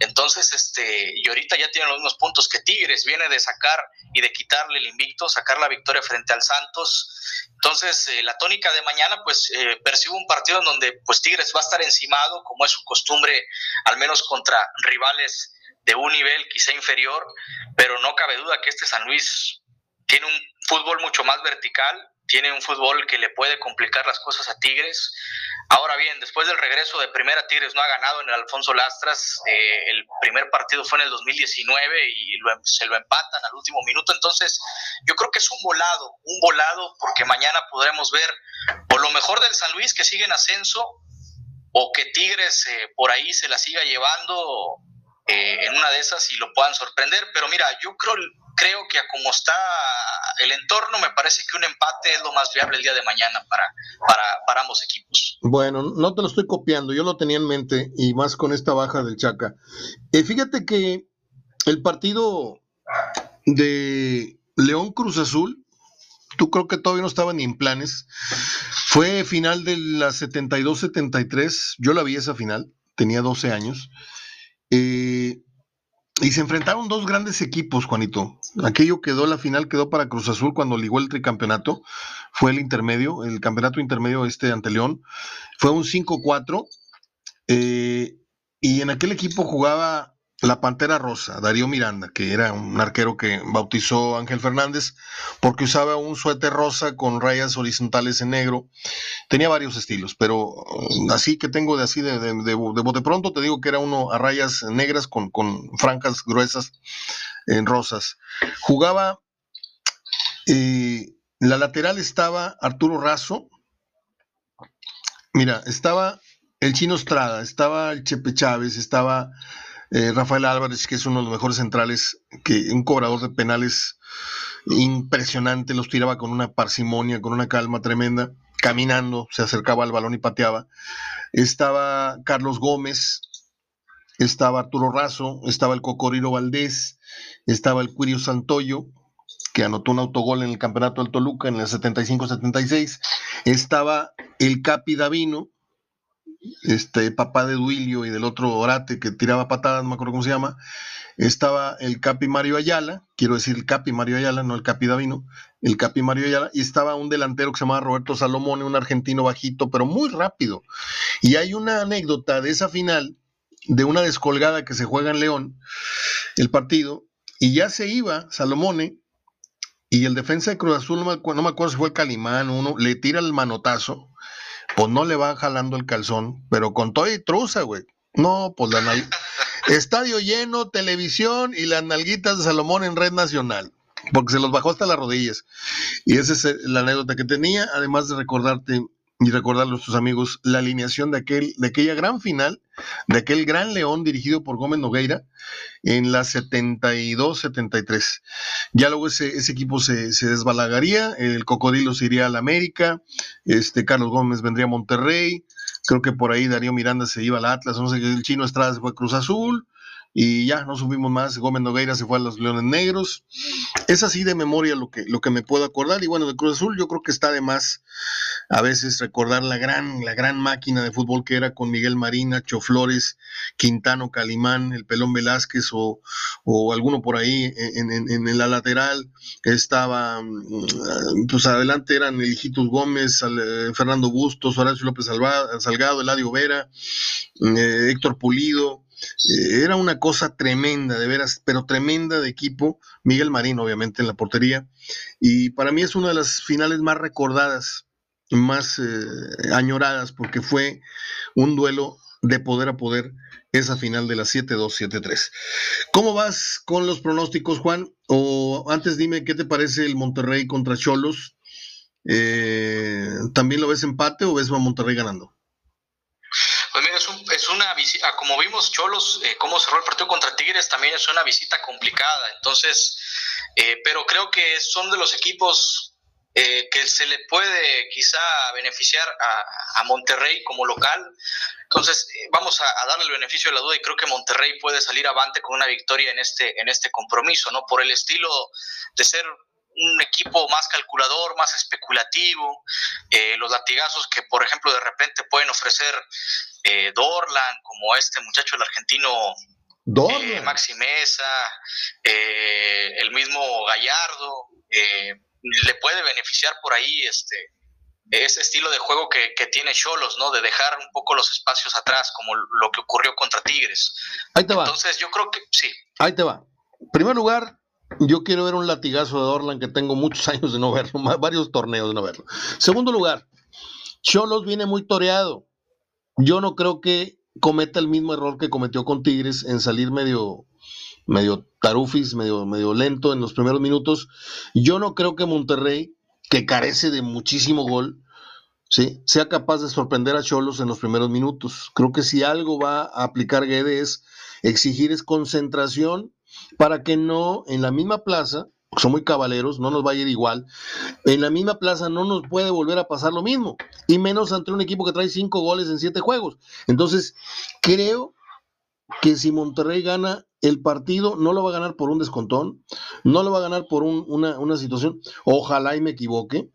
Entonces, este, y ahorita ya tiene los mismos puntos que Tigres, viene de sacar y de quitarle el invicto, sacar la frente al Santos. Entonces, eh, la tónica de mañana, pues eh, percibo un partido en donde pues Tigres va a estar encimado, como es su costumbre, al menos contra rivales de un nivel quizá inferior, pero no cabe duda que este San Luis tiene un fútbol mucho más vertical, tiene un fútbol que le puede complicar las cosas a Tigres. Ahora bien, después del regreso de Primera, Tigres no ha ganado en el Alfonso Lastras. Eh, el primer partido fue en el 2019 y se lo empatan al último minuto. Entonces, yo creo que es un volado, un volado porque mañana podremos ver por lo mejor del San Luis que sigue en ascenso o que Tigres eh, por ahí se la siga llevando eh, en una de esas y lo puedan sorprender. Pero mira, yo creo, creo que a como está el entorno, me parece que un empate es lo más viable el día de mañana para, para, ambos equipos. Bueno, no te lo estoy copiando, yo lo tenía en mente y más con esta baja del Chaca. Eh, fíjate que el partido de León Cruz Azul, tú creo que todavía no estaba ni en planes. Fue final de la 72-73, yo la vi esa final, tenía 12 años. Eh, y se enfrentaron dos grandes equipos, Juanito. Aquello quedó, la final quedó para Cruz Azul cuando ligó el tricampeonato. Fue el intermedio, el campeonato intermedio este ante León. Fue un 5-4. Eh, y en aquel equipo jugaba la Pantera Rosa, Darío Miranda, que era un arquero que bautizó Ángel Fernández porque usaba un suéter rosa con rayas horizontales en negro. Tenía varios estilos, pero mm, así que tengo de así de, de, de, bote pronto, te digo que era uno a rayas negras con, con francas gruesas en rosas. Jugaba, eh, la lateral estaba Arturo Razo. Mira, estaba el Chino Estrada, estaba el Chepe Chávez, estaba eh, Rafael Álvarez, que es uno de los mejores centrales, que un cobrador de penales impresionante, los tiraba con una parsimonia, con una calma tremenda, caminando, se acercaba al balón y pateaba. Estaba Carlos Gómez, estaba Arturo Razo, estaba el Cocoriro Valdés, estaba el Cuirio Santoyo, que anotó un autogol en el campeonato del Toluca en el 75-76, estaba el Capi Davino, este papá de Duilio y del otro Orate que tiraba patadas, no me acuerdo cómo se llama, estaba el Capi Mario Ayala, quiero decir el Capi Mario Ayala, no el Capi Davino, el Capi Mario Ayala, y estaba un delantero que se llamaba Roberto Salomone, un argentino bajito, pero muy rápido. Y hay una anécdota de esa final, de una descolgada que se juega en León, el partido, y ya se iba Salomone, y el defensa de Cruz Azul, no me, acuerdo, si fue Calimán, uno, le tira el manotazo, pues no le va jalando el calzón, pero con todo y truza, güey. No, pues la nal... estadio lleno, televisión y las nalguitas de Salomón en red nacional, porque se los bajó hasta las rodillas. Y esa es la anécdota que tenía, además de recordarte y recordarle a nuestros amigos la alineación de, aquel, de aquella gran final, de aquel gran León dirigido por Gómez Nogueira en la 72-73. Ya luego ese, ese equipo se, se, desbalagaría, el Cocodrilo se iría al América, este Carlos Gómez vendría a Monterrey, creo que por ahí Darío Miranda se iba al Atlas, no sé, el Chino Estrada se fue a Cruz Azul, y ya no subimos más. Gómez Nogueira se fue a los Leones Negros. Es así de memoria lo que, lo que me puedo acordar. Y bueno, de Cruz Azul yo creo que está de más a veces recordar la gran, la gran máquina de fútbol que era con Miguel Marina, Flores, Quintano Calimán, el Pelón Velázquez o, o alguno por ahí en, en, en, la lateral. Estaba, mm, pues adelante eran el Hijitos Gómez, eh, Fernando Bustos, Horacio López Salgado, Eladio Vera, eh, Héctor Pulido. Eh, era una cosa tremenda, de veras, pero tremenda de equipo. Miguel Marín, obviamente, en la portería. Y para mí es una de las finales más recordadas, más eh, añoradas, porque fue un duelo de poder a poder esa final de la 7-2, 7-3. ¿Cómo vas con los pronósticos, Juan? O antes dime qué te parece el Monterrey contra Cholos. Eh, ¿También lo ves empate o ves a Monterrey ganando? Pues mira, es, un, es una visita, como vimos Cholos, eh, cómo cerró el partido contra Tigres, también es una visita complicada. Entonces, eh, pero creo que son de los equipos eh, que se le puede quizá beneficiar a, Monterrey como local. Entonces, vamos a, darle el beneficio de la duda y creo que Monterrey puede salir avante con una victoria en este, en este compromiso, ¿no? Por el estilo de ser un equipo más calculador, más especulativo, los latigazos que, por ejemplo, de repente pueden ofrecer eh, Dorlan, como este muchacho, el argentino eh, Maxi Mesa, eh, el mismo Gallardo, eh, le puede beneficiar por ahí este ese estilo de juego que, que tiene Cholos, ¿no? De dejar un poco los espacios atrás, como lo que ocurrió contra Tigres. Ahí te va. Entonces, yo creo que sí. Ahí te va. En primer lugar, yo quiero ver un latigazo de Dorlan que tengo muchos años de no verlo, varios torneos de no verlo. Segundo lugar, Cholos viene muy toreado. Yo no creo que cometa el mismo error que cometió con Tigres en salir medio, medio tarufis, medio, medio lento en los primeros minutos. Yo no creo que Monterrey, que carece de muchísimo gol, ¿sí? sea capaz de sorprender a Cholos en los primeros minutos. Creo que si algo va a aplicar Guedes exigir es concentración para que no en la misma plaza, son muy cabaleros, no nos va a ir igual, en la misma plaza no nos puede volver a pasar lo mismo, y menos ante un equipo que trae cinco goles en siete juegos. Entonces, creo que si Monterrey gana el partido, no lo va a ganar por un descontón, no lo va a ganar por una, una situación, ojalá y me equivoque,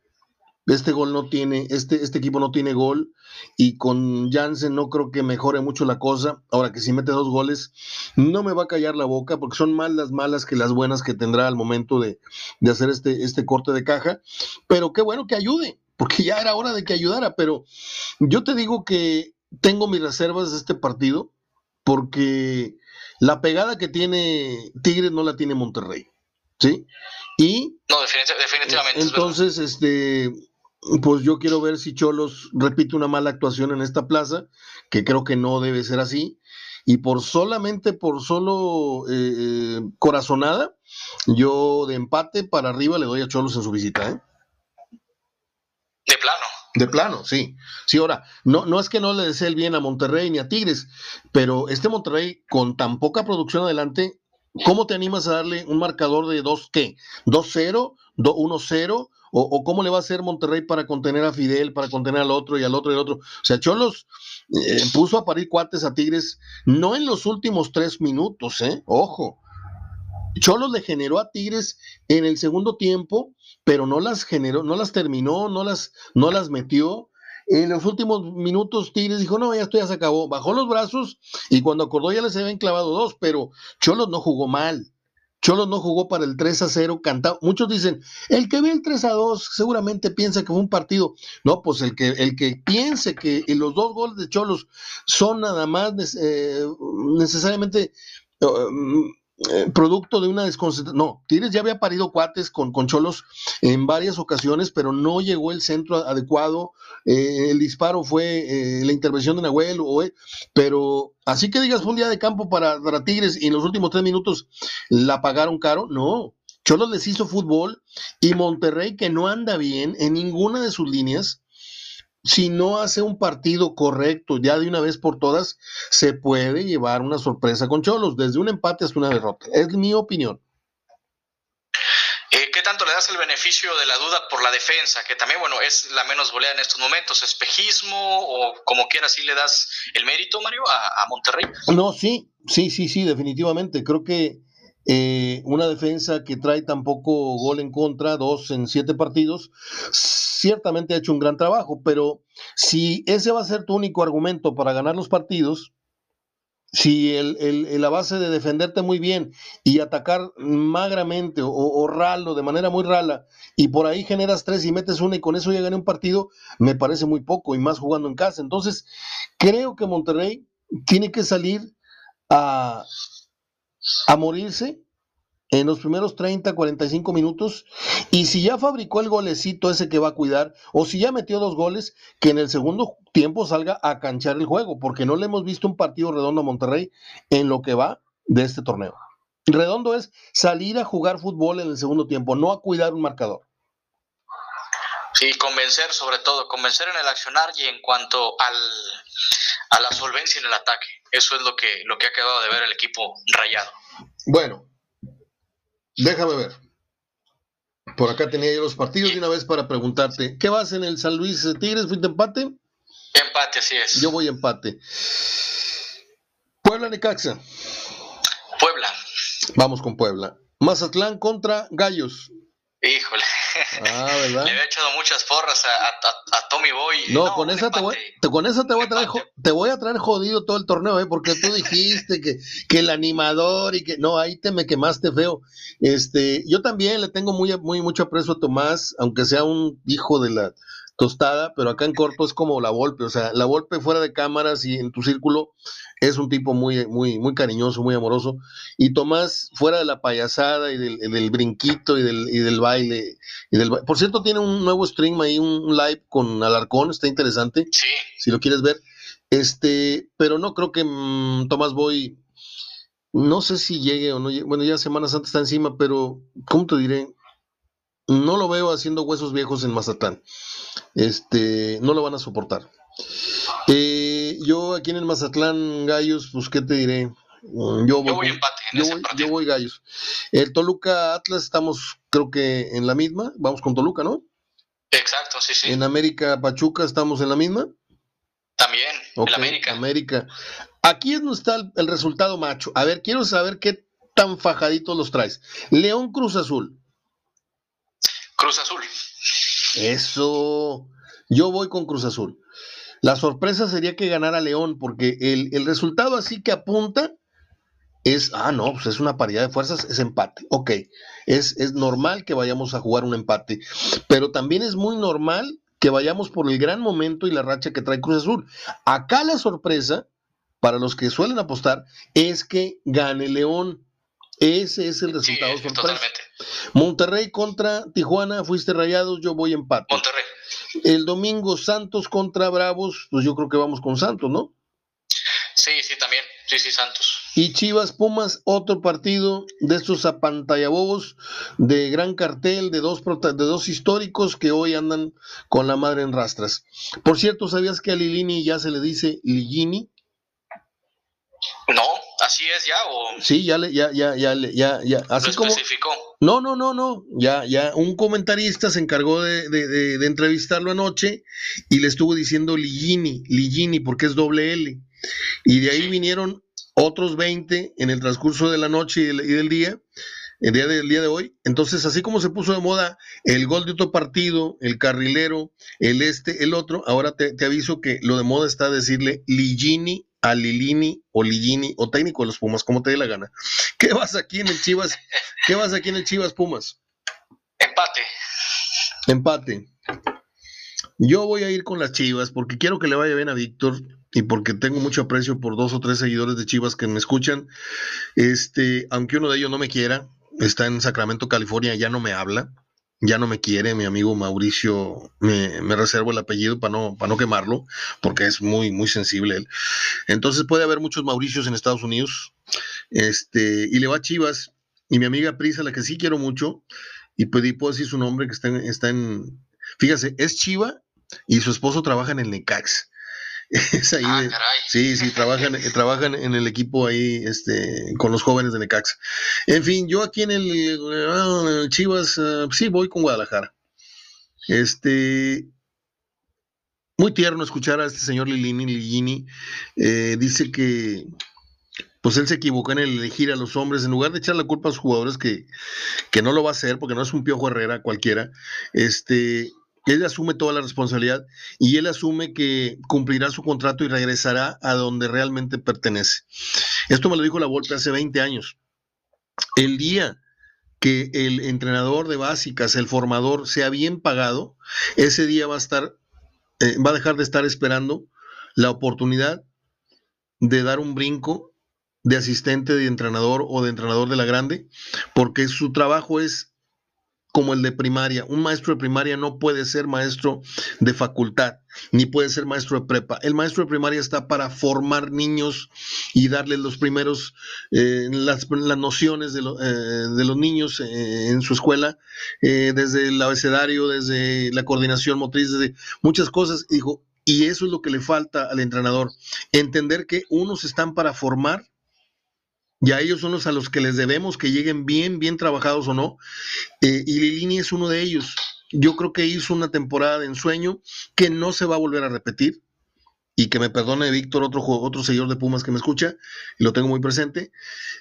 este gol no tiene, este, este equipo no tiene gol y con Jansen no creo que mejore mucho la cosa. Ahora que si mete dos goles, no me va a callar la boca porque son más las malas que las buenas que tendrá al momento de, de hacer este, este corte de caja. Pero qué bueno que ayude, porque ya era hora de que ayudara. Pero yo te digo que tengo mis reservas de este partido porque la pegada que tiene Tigres no la tiene Monterrey. ¿Sí? Y. No, definitivamente. Entonces, este pues yo quiero ver si Cholos repite una mala actuación en esta plaza, que creo que no debe ser así. Y por solamente, por solo eh, eh, corazonada, yo de empate para arriba le doy a Cholos en su visita. ¿eh? De plano. De plano, sí. Sí, ahora, no, no es que no le desee el bien a Monterrey ni a Tigres, pero este Monterrey con tan poca producción adelante, ¿cómo te animas a darle un marcador de 2 qué? ¿2-0? ¿1-0? O, cómo le va a hacer Monterrey para contener a Fidel, para contener al otro y al otro y al otro. O sea, Cholos eh, puso a parir cuates a Tigres, no en los últimos tres minutos, ¿eh? Ojo. Cholos le generó a Tigres en el segundo tiempo, pero no las generó, no las terminó, no las, no las metió. En los últimos minutos Tigres dijo, no, ya esto ya se acabó. Bajó los brazos y cuando acordó ya les habían clavado dos, pero Cholos no jugó mal. Cholos no jugó para el 3 a 0, cantado. Muchos dicen, el que ve el 3 a 2 seguramente piensa que fue un partido. No, pues el que, el que piense que los dos goles de Cholos son nada más eh, necesariamente eh, producto de una desconcentración. No, Tigres ya había parido cuates con, con Cholos en varias ocasiones, pero no llegó el centro adecuado. Eh, el disparo fue eh, la intervención de Nahuel, pero así que digas, fue un día de campo para, para Tigres y en los últimos tres minutos la pagaron caro. No, Cholos les hizo fútbol y Monterrey, que no anda bien en ninguna de sus líneas, si no hace un partido correcto ya de una vez por todas, se puede llevar una sorpresa con Cholos, desde un empate hasta una derrota. Es mi opinión. Eh, ¿Qué tanto le das el beneficio de la duda por la defensa? Que también, bueno, es la menos goleada en estos momentos. ¿Espejismo o como quieras, sí le das el mérito, Mario, a, a Monterrey? No, sí, sí, sí, sí, definitivamente. Creo que eh, una defensa que trae tampoco gol en contra, dos en siete partidos, ciertamente ha hecho un gran trabajo, pero si ese va a ser tu único argumento para ganar los partidos, si el, la base de defenderte muy bien y atacar magramente o, ralo, de manera muy rala, y por ahí generas tres y metes una y con eso ya gané un partido, me parece muy poco y más jugando en casa. Entonces, creo que Monterrey tiene que salir a, a morirse en los primeros 30, 45 minutos. Y si ya fabricó el golecito ese que va a cuidar, o si ya metió dos goles, que en el segundo tiempo salga a canchar el juego, porque no le hemos visto un partido redondo a Monterrey en lo que va de este torneo. Redondo es salir a jugar fútbol en el segundo tiempo, no a cuidar un marcador. Sí, convencer sobre todo, convencer en el accionar y en cuanto al, a la solvencia en el ataque. Eso es lo que, lo que ha quedado de ver el equipo rayado. Bueno, déjame ver. Por acá tenía yo los partidos de una vez para preguntarte, ¿qué vas en el San Luis Tigres? ¿Fuiste empate? Empate, así es. Yo voy empate. Puebla Necaxa. Puebla. Vamos con Puebla. Mazatlán contra Gallos. Híjole. Ah, ¿verdad? Le había echado muchas porras a, Tommy Boy. No, con, esa te voy, con esa te voy, a traer, te voy a traer jodido todo el torneo, ¿eh? porque tú dijiste que, que el animador y que. No, ahí te me quemaste feo. Este, yo también le tengo muy, muy mucho aprecio a Tomás, aunque sea un hijo de la tostada, pero acá en corto es como la golpe, o sea, la golpe fuera de cámaras y en tu círculo es un tipo muy, muy, muy cariñoso, muy amoroso. Y Tomás, fuera de la payasada y del, brinquito y del, y del baile, y del por cierto, tiene un nuevo stream ahí, un live con Alarcón, está interesante. Sí. Si lo quieres ver. Este, pero no creo que mm, Tomás Boy, no sé si llegue o no llegue, bueno, ya Semana Santa está encima, pero, ¿cómo te diré? No lo veo haciendo huesos viejos en Mazatlán. Este, no lo van a soportar. Eh, yo aquí en el Mazatlán Gallos, pues qué te diré. Mm, yo voy, empate. yo, voy, gallos. El Toluca Atlas estamos, creo que en la misma. Vamos con Toluca, ¿no? Exacto, sí, sí. En América Pachuca estamos en la misma. También, en América. América. Aquí es donde está el, resultado macho. A ver, quiero saber qué tan fajaditos los traes. León Cruz Azul. Cruz Azul. Eso. Yo voy con Cruz Azul. La sorpresa sería que ganara León, porque el, resultado así que apunta es, ah, no, pues es una paridad de fuerzas, es empate. Ok, es, es normal que vayamos a jugar un empate, pero también es muy normal que vayamos por el gran momento y la racha que trae Cruz Azul. Acá la sorpresa, para los que suelen apostar, es que gane León. Ese es el resultado sorpresa. Monterrey contra Tijuana, fuiste rayados, yo voy empate. Monterrey. El domingo Santos contra Bravos, pues yo creo que vamos con Santos, ¿no? Sí, sí, también. Sí, sí, Santos. Y Chivas Pumas, otro partido de estos apantallabobos de gran cartel, de dos, de dos históricos que hoy andan con la madre en rastras. Por cierto, ¿sabías que a Lilini ya se le dice Ligini? No, así es ya o Sí, ya le ya ya ya ya ya así como No, no, no, no, ya ya un comentarista se encargó de, de, entrevistarlo anoche y le estuvo diciendo Ligini, Ligini porque es doble L. Y de ahí vinieron otros 20 en el transcurso de la noche y del, día, el día, del día de hoy. Entonces, así como se puso de moda el gol de otro partido, el carrilero, el este, el otro, ahora te, aviso que lo de moda está decirle Ligini a Lilini o Ligini o técnico de los Pumas, como te dé la gana. ¿Qué vas aquí en el Chivas? ¿Qué vas aquí en el Chivas Pumas? Empate. Empate. Yo voy a ir con las Chivas porque quiero que le vaya bien a Víctor y porque tengo mucho aprecio por dos o tres seguidores de Chivas que me escuchan. Este, aunque uno de ellos no me quiera, está en Sacramento, California, ya no me habla, ya no me quiere, mi amigo Mauricio, me, me reservo el apellido para no, para no quemarlo, porque es muy, muy sensible él. Entonces puede haber muchos Mauricios en Estados Unidos, este, y le va a Chivas, y mi amiga Prisa, la que sí quiero mucho, y puedo decir su nombre, que está en, está en, fíjese, es Chiva, y su esposo trabaja en el Necax. Ah, sí, sí, trabajan, eh, trabajan en el equipo ahí, este, con los jóvenes de Necaxa. En fin, yo aquí en el, Chivas, ah, sí, voy con Guadalajara. Este, muy tierno escuchar a este señor Lilini, Ligini, eh, dice que pues él se equivocó en elegir a los hombres, en lugar de echar la culpa a los jugadores que, que no lo va a hacer, porque no es un piojo Herrera cualquiera, este, él asume toda la responsabilidad y él asume que cumplirá su contrato y regresará a donde realmente pertenece. Esto me lo dijo la Volpe hace 20 años. El día que el entrenador de básicas, el formador, sea bien pagado, ese día va a estar, eh, va a dejar de estar esperando la oportunidad de dar un brinco de asistente de entrenador o de entrenador de la grande, porque su trabajo es como el de primaria. Un maestro de primaria no puede ser maestro de facultad, ni puede ser maestro de prepa. El maestro de primaria está para formar niños y darles los primeros, eh, las, nociones de, eh, de, los niños eh, en su escuela, desde el abecedario, desde la coordinación motriz, desde muchas cosas. Dijo, y eso es lo que le falta al entrenador, entender que unos están para formar ya ellos son los a los que les debemos que lleguen bien, bien trabajados o no. Eh, y Lilini es uno de ellos. Yo creo que hizo una temporada de ensueño que no se va a volver a repetir. Y que me perdone Víctor, otro, otro señor de Pumas que me escucha, y lo tengo muy presente.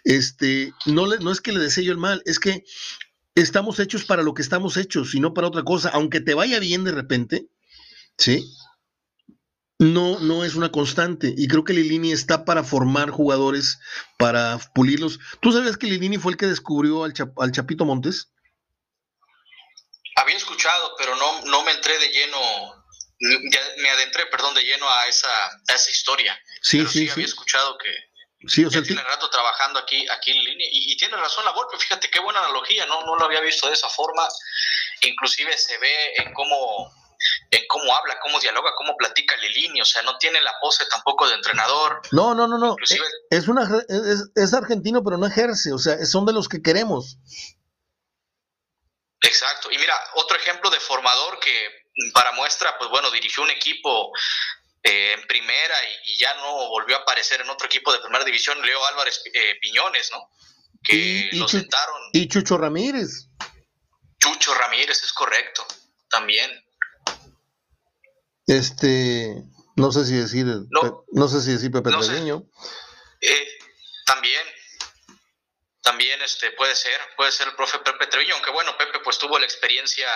Este, no, le, no es que le desee yo el mal, es que estamos hechos para lo que estamos hechos y no para otra cosa. Aunque te vaya bien de repente, ¿sí? No, no es una constante. Y creo que Lilini está para formar jugadores, para pulirlos. ¿Tú sabes que Lilini fue el que descubrió al, al Chapito Montes? Había escuchado, pero no, no me entré de lleno, me adentré, perdón, de lleno a esa, a esa historia. Sí, sí, sí, había escuchado que, Sí, o sea, tiene rato trabajando aquí, aquí en línea y, tiene razón la golpe, fíjate qué buena analogía, no, no lo había visto de esa forma, inclusive se ve en cómo en cómo habla, cómo dialoga, cómo platica Lilini, o sea, no tiene la pose tampoco de entrenador. No, no, no, no. es, una, es, argentino, pero no ejerce, o sea, son de los que queremos. Exacto. Y mira, otro ejemplo de formador que para muestra, pues bueno, dirigió un equipo eh, en primera y, ya no volvió a aparecer en otro equipo de primera división, Leo Álvarez eh, Piñones, ¿no? Que lo sentaron. Y Chucho Ramírez. Chucho Ramírez, es correcto, también. Este, no sé si decir, no, sé si decir Pepe Treviño. Eh, también, también este, puede ser, puede ser el profe Pepe Treviño, aunque bueno, Pepe pues tuvo la experiencia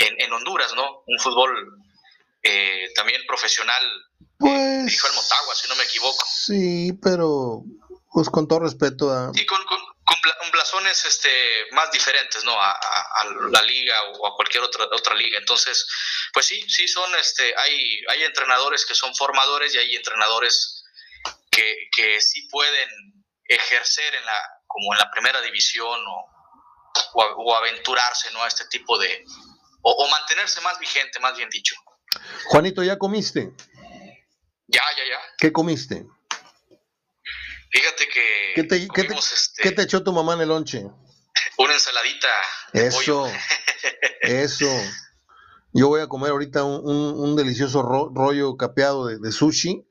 en, en Honduras, ¿no? Un fútbol eh, también profesional. Pues, dijo el Motagua, si no me equivoco. Sí, pero pues con todo respeto a... Con, con, blasones este, más diferentes, ¿no? A, la liga o a cualquier otra, otra liga. Entonces, pues sí, sí son, este, hay, hay entrenadores que son formadores y hay entrenadores que, que sí pueden ejercer en la, como en la primera división o, o, aventurarse, ¿no? A este tipo de, o, mantenerse más vigente, más bien dicho. Juanito, ¿ya comiste? Ya, ya, ya. ¿Qué comiste? Fíjate que. ¿Qué te, este, ¿qué te, echó tu mamá en el lonche? Una ensaladita. Eso. eso. Yo voy a comer ahorita un, delicioso rollo capeado de, sushi.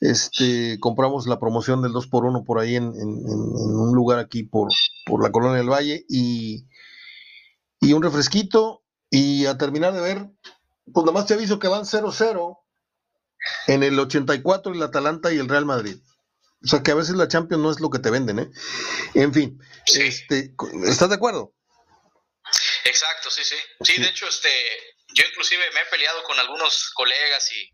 Este, compramos la promoción del 2x1 por ahí en, un lugar aquí por, por, la colonia del Valle y, y un refresquito. Y a terminar de ver, pues nada más te aviso que van 0-0 en el 84 el Atalanta y el Real Madrid. O sea que a veces la Champions no es lo que te venden, ¿eh? En fin, este, ¿estás de acuerdo? Exacto, sí, sí. Sí, de hecho, este, yo inclusive me he peleado con algunos colegas y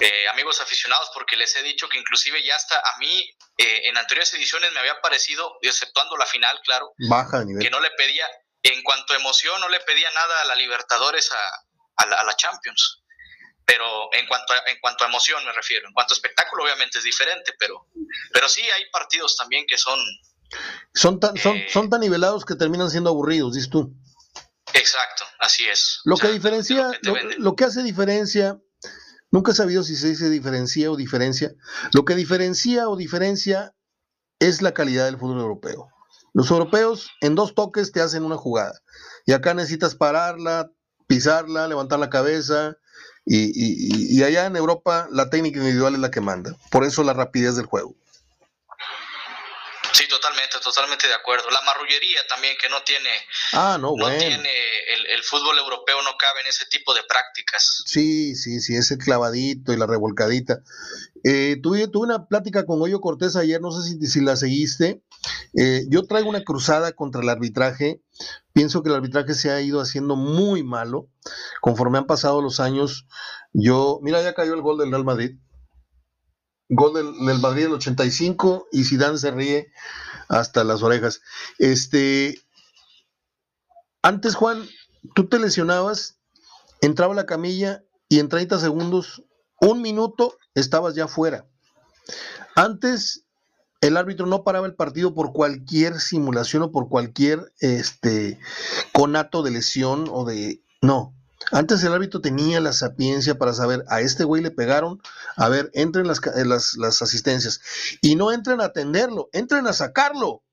eh, amigos aficionados porque les he dicho que inclusive ya hasta a mí eh, en anteriores ediciones me había parecido, exceptuando la final, claro, Baja que no le pedía, en cuanto a emoción, no le pedía nada a la Libertadores a, a la Champions pero en cuanto a, en cuanto a emoción me refiero, en cuanto a espectáculo obviamente es diferente, pero, pero sí hay partidos también que son... Son tan, son, eh, son tan nivelados que terminan siendo aburridos, dices tú. Exacto, así es. Lo que diferencia, lo que, hace diferencia, nunca he sabido si se dice diferencia o diferencia, lo que diferencia o diferencia es la calidad del fútbol europeo. Los europeos en dos toques te hacen una jugada y acá necesitas pararla, pisarla, levantar la cabeza, y, y, allá en Europa la técnica individual es la que manda. Por eso la rapidez del juego. Sí, totalmente, totalmente de acuerdo. La marrullería también que no tiene, ah, no, no tiene el, fútbol europeo no cabe en ese tipo de prácticas. Sí, sí, sí, ese clavadito y la revolcadita. Eh, tuve, tuve, una plática con Goyo Cortés ayer, no sé si, si la seguiste. Eh, yo traigo una cruzada contra el arbitraje. Pienso que el arbitraje se ha ido haciendo muy malo. Conforme han pasado los años, yo, mira, ya cayó el gol del Real Madrid. Gol del, del Madrid el 85 y Zidane se ríe hasta las orejas. Este, antes, Juan, tú te lesionabas, entraba la camilla y en 30 segundos, un minuto, estabas ya fuera. Antes el árbitro no paraba el partido por cualquier simulación o por cualquier este conato de lesión o de no. Antes el árbitro tenía la sapiencia para saber a este güey le pegaron, a ver, entren las, las, las asistencias y no entren a atenderlo, entren a sacarlo.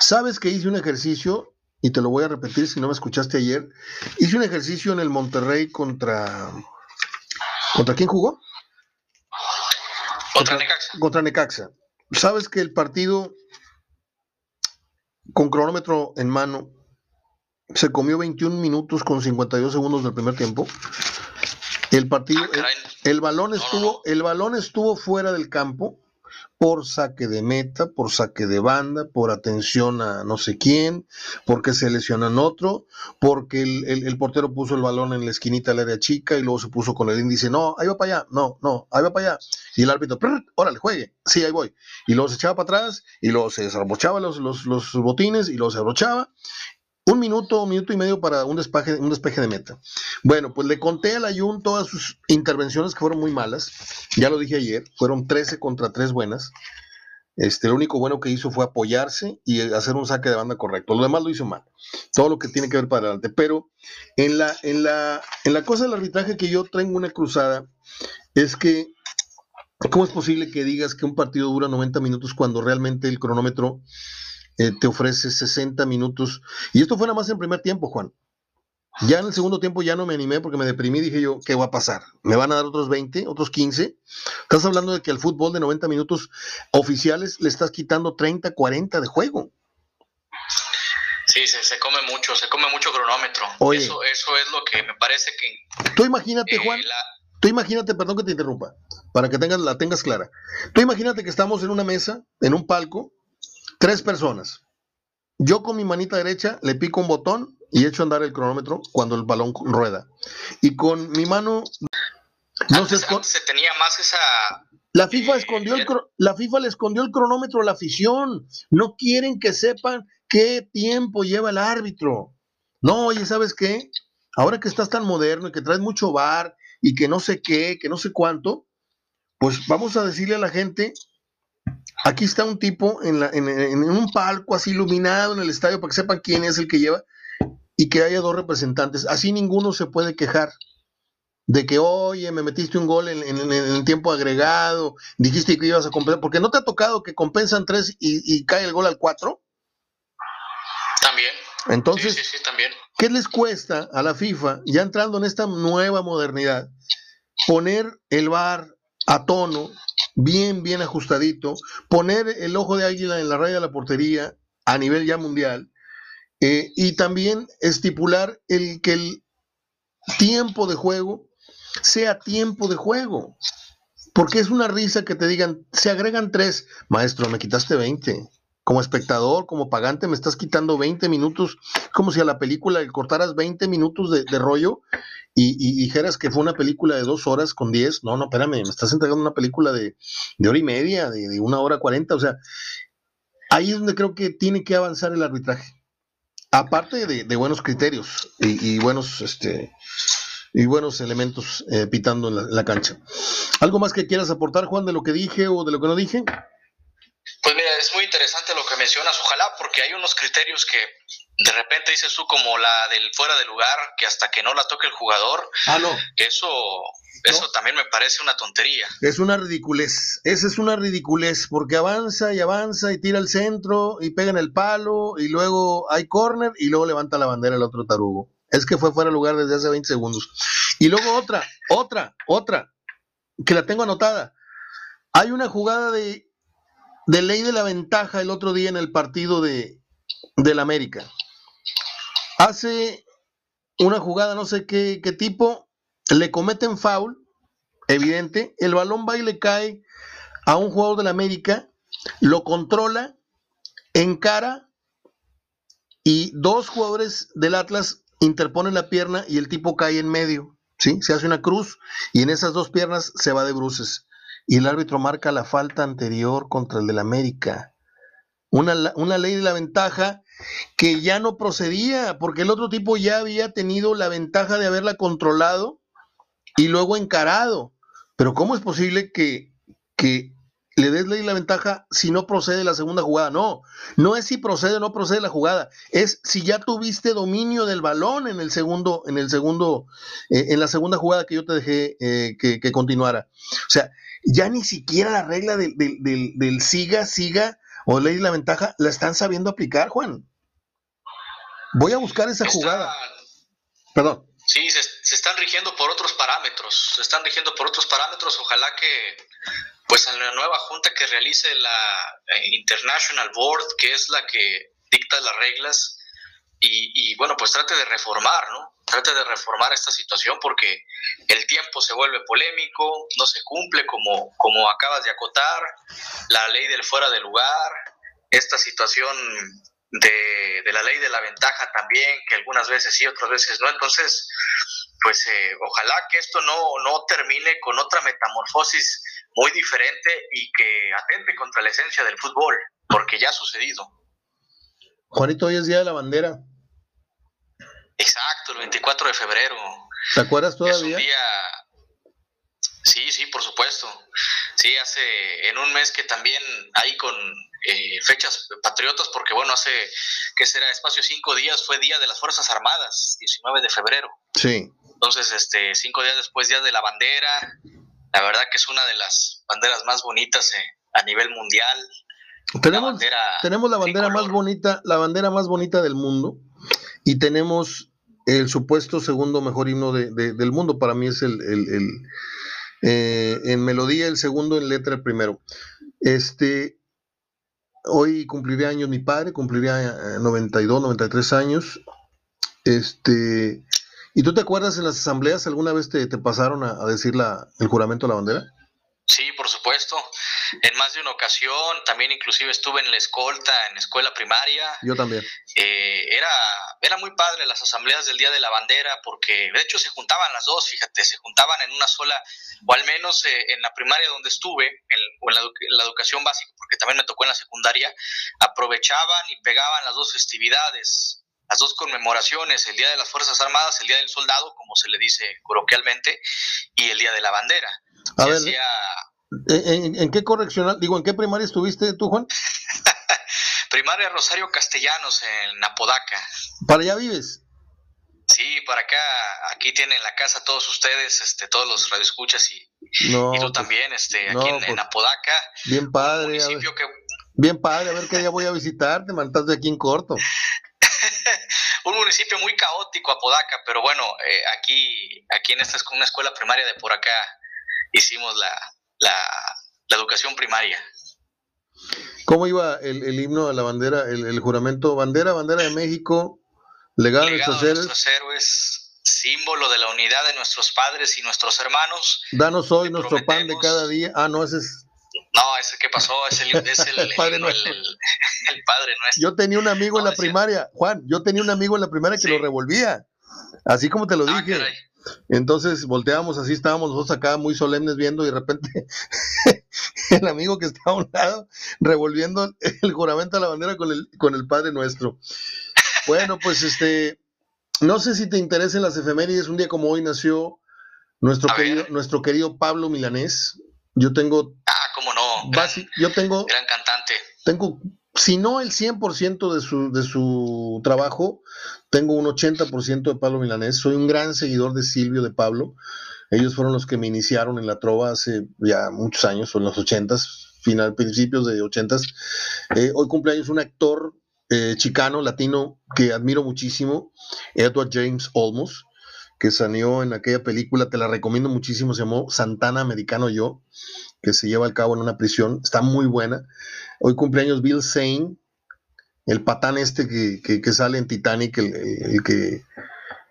Sabes que hice un ejercicio y te lo voy a repetir si no me escuchaste ayer. Hice un ejercicio en el Monterrey contra. ¿Contra quién jugó? Contra Necaxa. Contra Necaxa. Sabes que el partido con cronómetro en mano se comió 21 minutos con 52 segundos del primer tiempo. El partido, ah, el, balón estuvo, el balón estuvo fuera del campo por saque de meta, por saque de banda, por atención a no sé quién, porque se lesionan otro, porque el, portero puso el balón en la esquinita del área chica y luego se puso con el índice, no, ahí va para allá, no, no, ahí va para allá. Y el árbitro, órale, juegue, sí, ahí voy. Y luego se echaba para atrás y luego se desabrochaba los, los, los botines y luego se abrochaba un minuto, un minuto y medio para un despeje, un despeje de meta. Bueno, pues le conté a la Jun todas sus intervenciones que fueron muy malas. Ya lo dije ayer, fueron 13 contra 3 buenas. Este, lo único bueno que hizo fue apoyarse y hacer un saque de banda correcto. Lo demás lo hizo mal. Todo lo que tiene que ver para adelante. Pero en la, en la, en la cosa del arbitraje que yo traigo una cruzada es que, ¿cómo es posible que digas que un partido dura 90 minutos cuando realmente el cronómetro eh, te ofrece 60 minutos. Y esto fue nada más en primer tiempo, Juan. Ya en el segundo tiempo ya no me animé porque me deprimí. Dije yo, ¿qué va a pasar? ¿Me van a dar otros 20, otros 15? Estás hablando de que al fútbol de 90 minutos oficiales le estás quitando 30, 40 de juego. Sí, se, come mucho, se come mucho cronómetro. eso, eso es lo que me parece que... Tú imagínate, eh, Juan, tú imagínate, perdón que te interrumpa, para que tengas, la tengas clara. Tú imagínate que estamos en una mesa, en un palco, tres personas. Yo con mi manita derecha le pico un botón y echo a andar el cronómetro cuando el balón rueda. Y con mi mano... No se, se tenía más esa... La FIFA, escondió el, la FIFA le escondió el cronómetro a la afición. No quieren que sepan qué tiempo lleva el árbitro. No, oye, ¿sabes qué? Ahora que estás tan moderno y que traes mucho bar y que no sé qué, que no sé cuánto, pues vamos a decirle a la gente, aquí está un tipo en, en un palco así iluminado en el estadio para que sepan quién es el que lleva y que haya dos representantes. Así ninguno se puede quejar de que, oye, me metiste un gol en, el tiempo agregado, dijiste que ibas a compensar, porque no te ha tocado que compensan tres y, cae el gol al cuatro. También. Entonces, también. ¿qué les cuesta a la FIFA, ya entrando en esta nueva modernidad, poner el bar a tono, bien, bien ajustadito, poner el ojo de águila en la raya de la portería a nivel ya mundial, eh, y también estipular el que el tiempo de juego sea tiempo de juego. Porque es una risa que te digan, se agregan tres, maestro, me quitaste 20. Como espectador, como pagante, me estás quitando 20 minutos, como si a la película le cortaras 20 minutos de, rollo y, dijeras que fue una película de dos horas con 10. No, no, espérame, me estás entregando una película de, hora y media, de, de una hora cuarenta. O sea, ahí es donde creo que tiene que avanzar el arbitraje aparte de, buenos criterios y, buenos este y buenos elementos eh, pitando en la, cancha. ¿Algo más que quieras aportar, Juan, de lo que dije o de lo que no dije? Es muy interesante lo que mencionas, ojalá, porque hay unos criterios que de repente dices tú como la del fuera de lugar, que hasta que no la toque el jugador, ah, no. eso eso también me parece una tontería. Es una ridiculez. Esa es una ridiculez, porque avanza y avanza y tira al centro y pega en el palo y luego hay corner y luego levanta la bandera el otro tarugo. Es que fue fuera de lugar desde hace 20 segundos. Y luego otra, otra, otra, que la tengo anotada. Hay una jugada de, de ley de la ventaja el otro día en el partido de, del América. Hace una jugada, no sé qué, qué tipo, le cometen foul, evidente, el balón va y le cae a un jugador de la América, lo controla, encara y dos jugadores del Atlas interponen la pierna y el tipo cae en medio, ¿sí? Se hace una cruz y en esas dos piernas se va de bruces. Y el árbitro marca la falta anterior contra el del América. Una, una ley de la ventaja que ya no procedía, porque el otro tipo ya había tenido la ventaja de haberla controlado y luego encarado. Pero ¿cómo es posible que, que le des la ventaja si no procede la segunda jugada? No, no es si procede o no procede la jugada, es si ya tuviste dominio del balón en el segundo, en el segundo, eh, en la segunda jugada que yo te dejé eh, que, continuara. O sea, ya ni siquiera la regla del, del, siga, siga o ley la ventaja la están sabiendo aplicar, Juan. Voy a buscar esa jugada. Perdón. Sí, se, están rigiendo por otros parámetros, se están rigiendo por otros parámetros. Ojalá que, pues, en la nueva junta que realice la eh, International Board, que es la que dicta las reglas, y, bueno, pues trate de reformar, ¿no? Trate de reformar esta situación porque el tiempo se vuelve polémico, no se cumple como, como acabas de acotar, la ley del fuera de lugar, esta situación de, de, la ley de la ventaja también, que algunas veces sí, otras veces no. Entonces, pues eh, ojalá que esto no, no termine con otra metamorfosis muy diferente y que atente contra la esencia del fútbol, porque ya ha sucedido. Juanito, hoy es Día de la Bandera. Exacto, el 24 de febrero. ¿Te acuerdas todavía? Es un día... Sí, sí, por supuesto. Sí, hace en un mes que también hay con eh, fechas patriotas, porque bueno, hace, que será? Espacio cinco días, fue Día de las Fuerzas Armadas, 19 de febrero. Sí. Entonces, este, cinco días después, Día de la Bandera, la verdad que es una de las banderas más bonitas eh, a nivel mundial. Tenemos la bandera, tenemos la bandera más bonita, la bandera más bonita del mundo, y tenemos el supuesto segundo mejor himno de, del mundo. Para mí es el, el, eh, en melodía el segundo, en letra el primero. Este, hoy cumpliría años mi padre, cumpliría 92, eh, 93 años. Este, ¿y tú te acuerdas en las asambleas alguna vez te, te pasaron a, a decir la, el juramento a la bandera? Sí, por supuesto. En más de una ocasión, también inclusive estuve en la escolta, en escuela primaria. Yo también. Eh, era, era muy padre las asambleas del Día de la Bandera porque de hecho se juntaban las dos, fíjate, se juntaban en una sola, o al menos eh, en la primaria donde estuve, en, o en la, la, educación básica, porque también me tocó en la secundaria, aprovechaban y pegaban las dos festividades, las dos conmemoraciones, el Día de las Fuerzas Armadas, el Día del Soldado, como se le dice coloquialmente, y el Día de la Bandera. A ver, ¿en, qué correccional, digo, en qué primaria estuviste tú, Juan? primaria Rosario Castellanos, en Apodaca. ¿Para allá vives? Sí, para acá, aquí tienen la casa todos ustedes, este, todos los radioescuchas y, y tú pues, también, este, aquí en, pues, Apodaca. Bien padre. Municipio que... Bien padre, a ver qué día voy a visitarte, me de aquí en corto. un municipio muy caótico, Apodaca, pero bueno, eh, aquí, aquí en esta es una escuela primaria de por acá hicimos la, la, educación primaria. ¿Cómo iba el, el, himno a la bandera, el, el, juramento? Bandera, bandera de México, legado, de nuestros, de nuestros héroes, símbolo de la unidad de nuestros padres y nuestros hermanos. Danos hoy nuestro pan de cada día. Ah, no, ese es no, ese que pasó es el, es el, el. El, Padre Nuestro. Yo tenía un amigo no, en la primaria, Juan, yo tenía un amigo en la primaria que sí. lo revolvía. Así como te lo ah, dije. Caray. Entonces volteábamos así, estábamos nosotros acá muy solemnes viendo y de repente el amigo que estaba a un lado revolviendo el juramento a la bandera con el, con el Padre Nuestro. Bueno, pues este, no sé si te interesan las efemérides, un día como hoy nació nuestro, querido, nuestro querido Pablo Milanés. Yo tengo... Ah, cómo no. Gran, yo tengo... Gran cantante. Tengo si no el 100% de su, de su trabajo, tengo un 80% de Pablo Milanés. Soy un gran seguidor de Silvio de Pablo. Ellos fueron los que me iniciaron en la trova hace ya muchos años, en los 80s, final, principios de 80s. Eh, hoy cumpleaños un actor eh, chicano, latino, que admiro muchísimo, Edward James Olmos, que salió en aquella película, te la recomiendo muchísimo, se llamó Santana Americano Yo, que se lleva a cabo en una prisión, está muy buena. Hoy cumpleaños Bill Zane, el patán este que, que, sale en Titanic, el, el, que,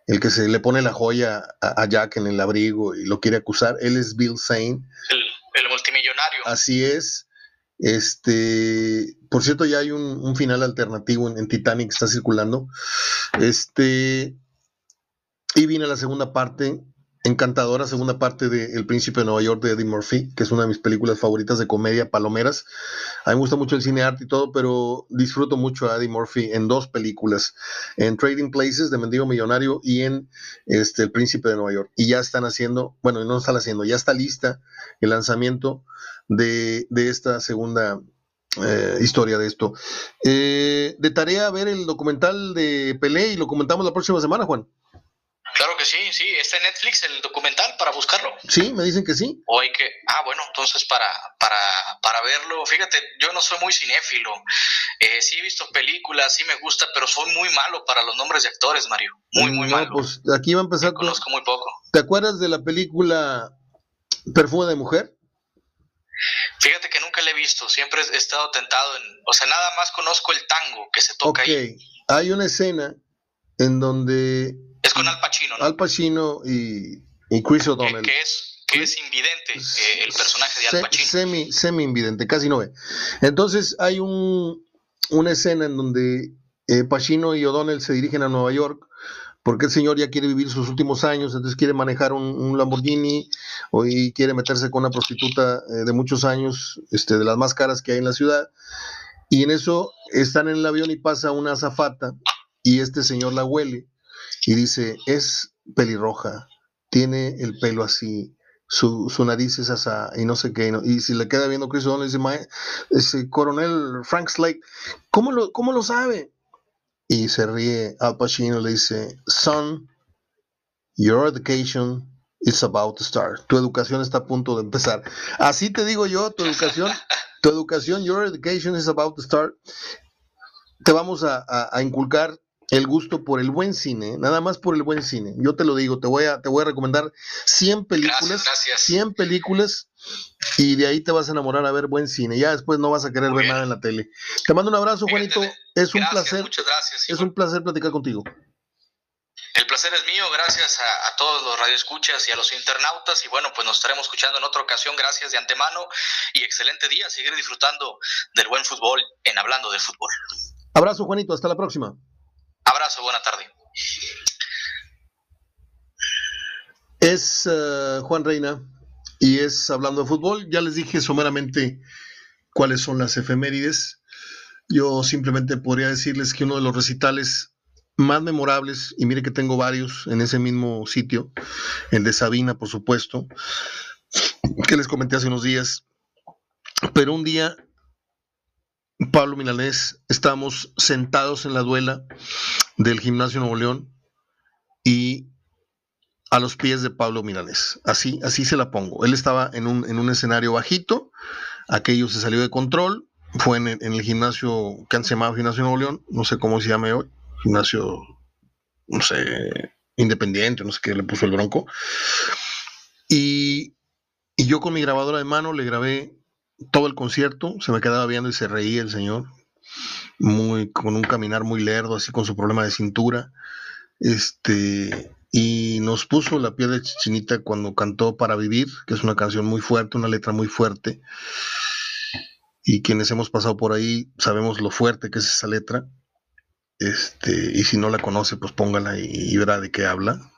el que se le pone la joya a, a, Jack en el abrigo y lo quiere acusar, él es Bill Zane. El, el multimillonario. Así es. Este, por cierto, ya hay un, un final alternativo en, en, Titanic que está circulando. Este, y viene la segunda parte encantadora segunda parte de El Príncipe de Nueva York de Eddie Murphy, que es una de mis películas favoritas de comedia, palomeras. A mí me gusta mucho el cine arte y todo, pero disfruto mucho a Eddie Murphy en dos películas, en Trading Places de Mendigo Millonario y en este, El Príncipe de Nueva York. Y ya están haciendo, bueno, no están haciendo, ya está lista el lanzamiento de, esta segunda eh, historia de esto. Eh, de tarea ver el documental de Pelé y lo comentamos la próxima semana, Juan. Claro que sí, sí, está en Netflix el documental para buscarlo. Sí, me dicen que sí. O hay que, ah, bueno, entonces para, para, para verlo, fíjate, yo no soy muy cinéfilo, eh, sí he visto películas, sí me gusta, pero soy muy malo para los nombres de actores, Mario, muy, muy no, malo. Pues aquí va a empezar. Con... Conozco muy poco. ¿Te acuerdas de la película Perfume de Mujer? Fíjate que nunca la he visto, siempre he estado tentado en, o sea, nada más conozco el tango que se toca okay. ahí. Hay una escena en donde es con Al Pacino, ¿no? Al Pacino y, y Chris O'Donnell. Que, que, es, que es invidente eh, el personaje de Al Pacino. Semi, semi invidente, casi no ve. Entonces hay un, una escena en donde eh, Pacino y O'Donnell se dirigen a Nueva York porque el señor ya quiere vivir sus últimos años, entonces quiere manejar un, un Lamborghini o, y quiere meterse con una prostituta eh, de muchos años, este, de las más caras que hay en la ciudad. Y en eso están en el avión y pasa una azafata y este señor la huele y dice, es pelirroja, tiene el pelo así, su, su nariz es asa y no sé qué, y si le queda viendo Chris O'Donnell, dice, ese coronel Frank Slade, ¿cómo lo, ¿cómo lo sabe? Y se ríe Al Pacino, le dice, son, your education is about to start. Tu educación está a punto de empezar. Así te digo yo, tu educación, tu educación, your education is about to start. Te vamos a, a inculcar el gusto por el buen cine, nada más por el buen cine. Yo te lo digo, te voy a, te voy a recomendar 100 películas, 100 películas y de ahí te vas a enamorar a ver buen cine. Ya después no vas a querer ver nada en la tele. Te mando un abrazo, Juanito. Es un placer. Muchas gracias. Es un placer platicar contigo. El placer es mío, gracias a, a, todos los radioescuchas y a los internautas. Y bueno, pues nos estaremos escuchando en otra ocasión. Gracias de antemano y excelente día. Seguir disfrutando del buen fútbol en Hablando de Fútbol. Abrazo, Juanito. Hasta la próxima. Abrazo, buena tarde. Es uh, Juan Reina y es hablando de fútbol. Ya les dije someramente cuáles son las efemérides. Yo simplemente podría decirles que uno de los recitales más memorables, y mire que tengo varios en ese mismo sitio, el de Sabina, por supuesto, que les comenté hace unos días, pero un día Pablo Milanés, estamos sentados en la duela del Gimnasio Nuevo León y a los pies de Pablo Milanés. Así, así se la pongo. Él estaba en un, en un escenario bajito, aquello se salió de control, fue en, el gimnasio que han llamado Gimnasio Nuevo León, no sé cómo se llame hoy, gimnasio, no sé, independiente, no sé qué le puso el bronco. Y, y yo con mi grabadora de mano le grabé todo el concierto, se me quedaba viendo y se reía el señor, muy, con un caminar muy lerdo, así con su problema de cintura. Este, y nos puso la piel de chichinita cuando cantó Para Vivir, que es una canción muy fuerte, una letra muy fuerte. Y quienes hemos pasado por ahí sabemos lo fuerte que es esa letra. Este, y si no la conoce, pues póngala y, y verá de qué habla.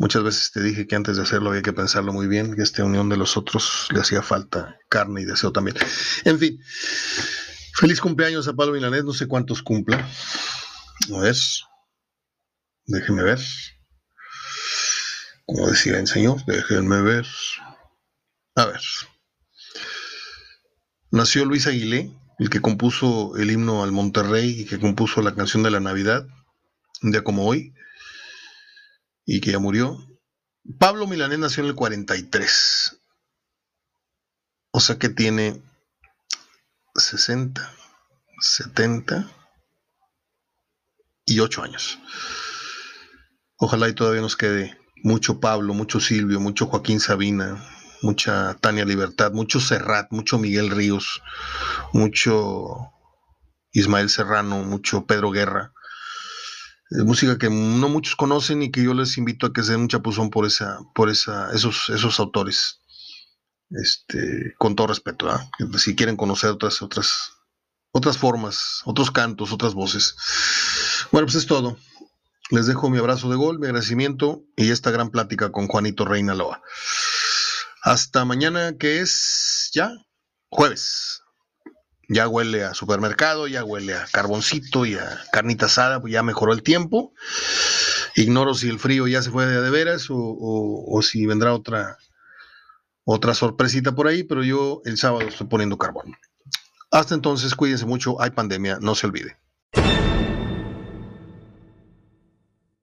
Muchas veces te dije que antes de hacerlo había que pensarlo muy bien, que esta unión de los otros le hacía falta carne y deseo también. En fin, feliz cumpleaños a Pablo Milanés, no sé cuántos cumpla. A ver, déjenme ver. Como decía el señor, déjenme ver. A ver. Nació Luis Aguilé, el que compuso el himno al Monterrey y que compuso la canción de la Navidad, un día como hoy y que ya murió. Pablo Milanés nació en el 43. O sea que tiene 60, 70 y 8 años. Ojalá y todavía nos quede mucho Pablo, mucho Silvio, mucho Joaquín Sabina, mucha Tania Libertad, mucho Serrat, mucho Miguel Ríos, mucho Ismael Serrano, mucho Pedro Guerra música que no muchos conocen y que yo les invito a que se den un chapuzón por esa, por esa, esos, esos autores. Este, con todo respeto, si quieren conocer otras, otras, otras formas, otros cantos, otras voces. Bueno, pues es todo. Les dejo mi abrazo de gol, mi agradecimiento y esta gran plática con Juanito Reina Loa. Hasta mañana, que es ya jueves ya huele a supermercado, ya huele a carboncito y a carnita asada, pues ya mejoró el tiempo. Ignoro si el frío ya se fue de, veras o, si vendrá otra, otra sorpresita por ahí, pero yo el sábado estoy poniendo carbón. Hasta entonces, cuídense mucho, hay pandemia, no se olvide.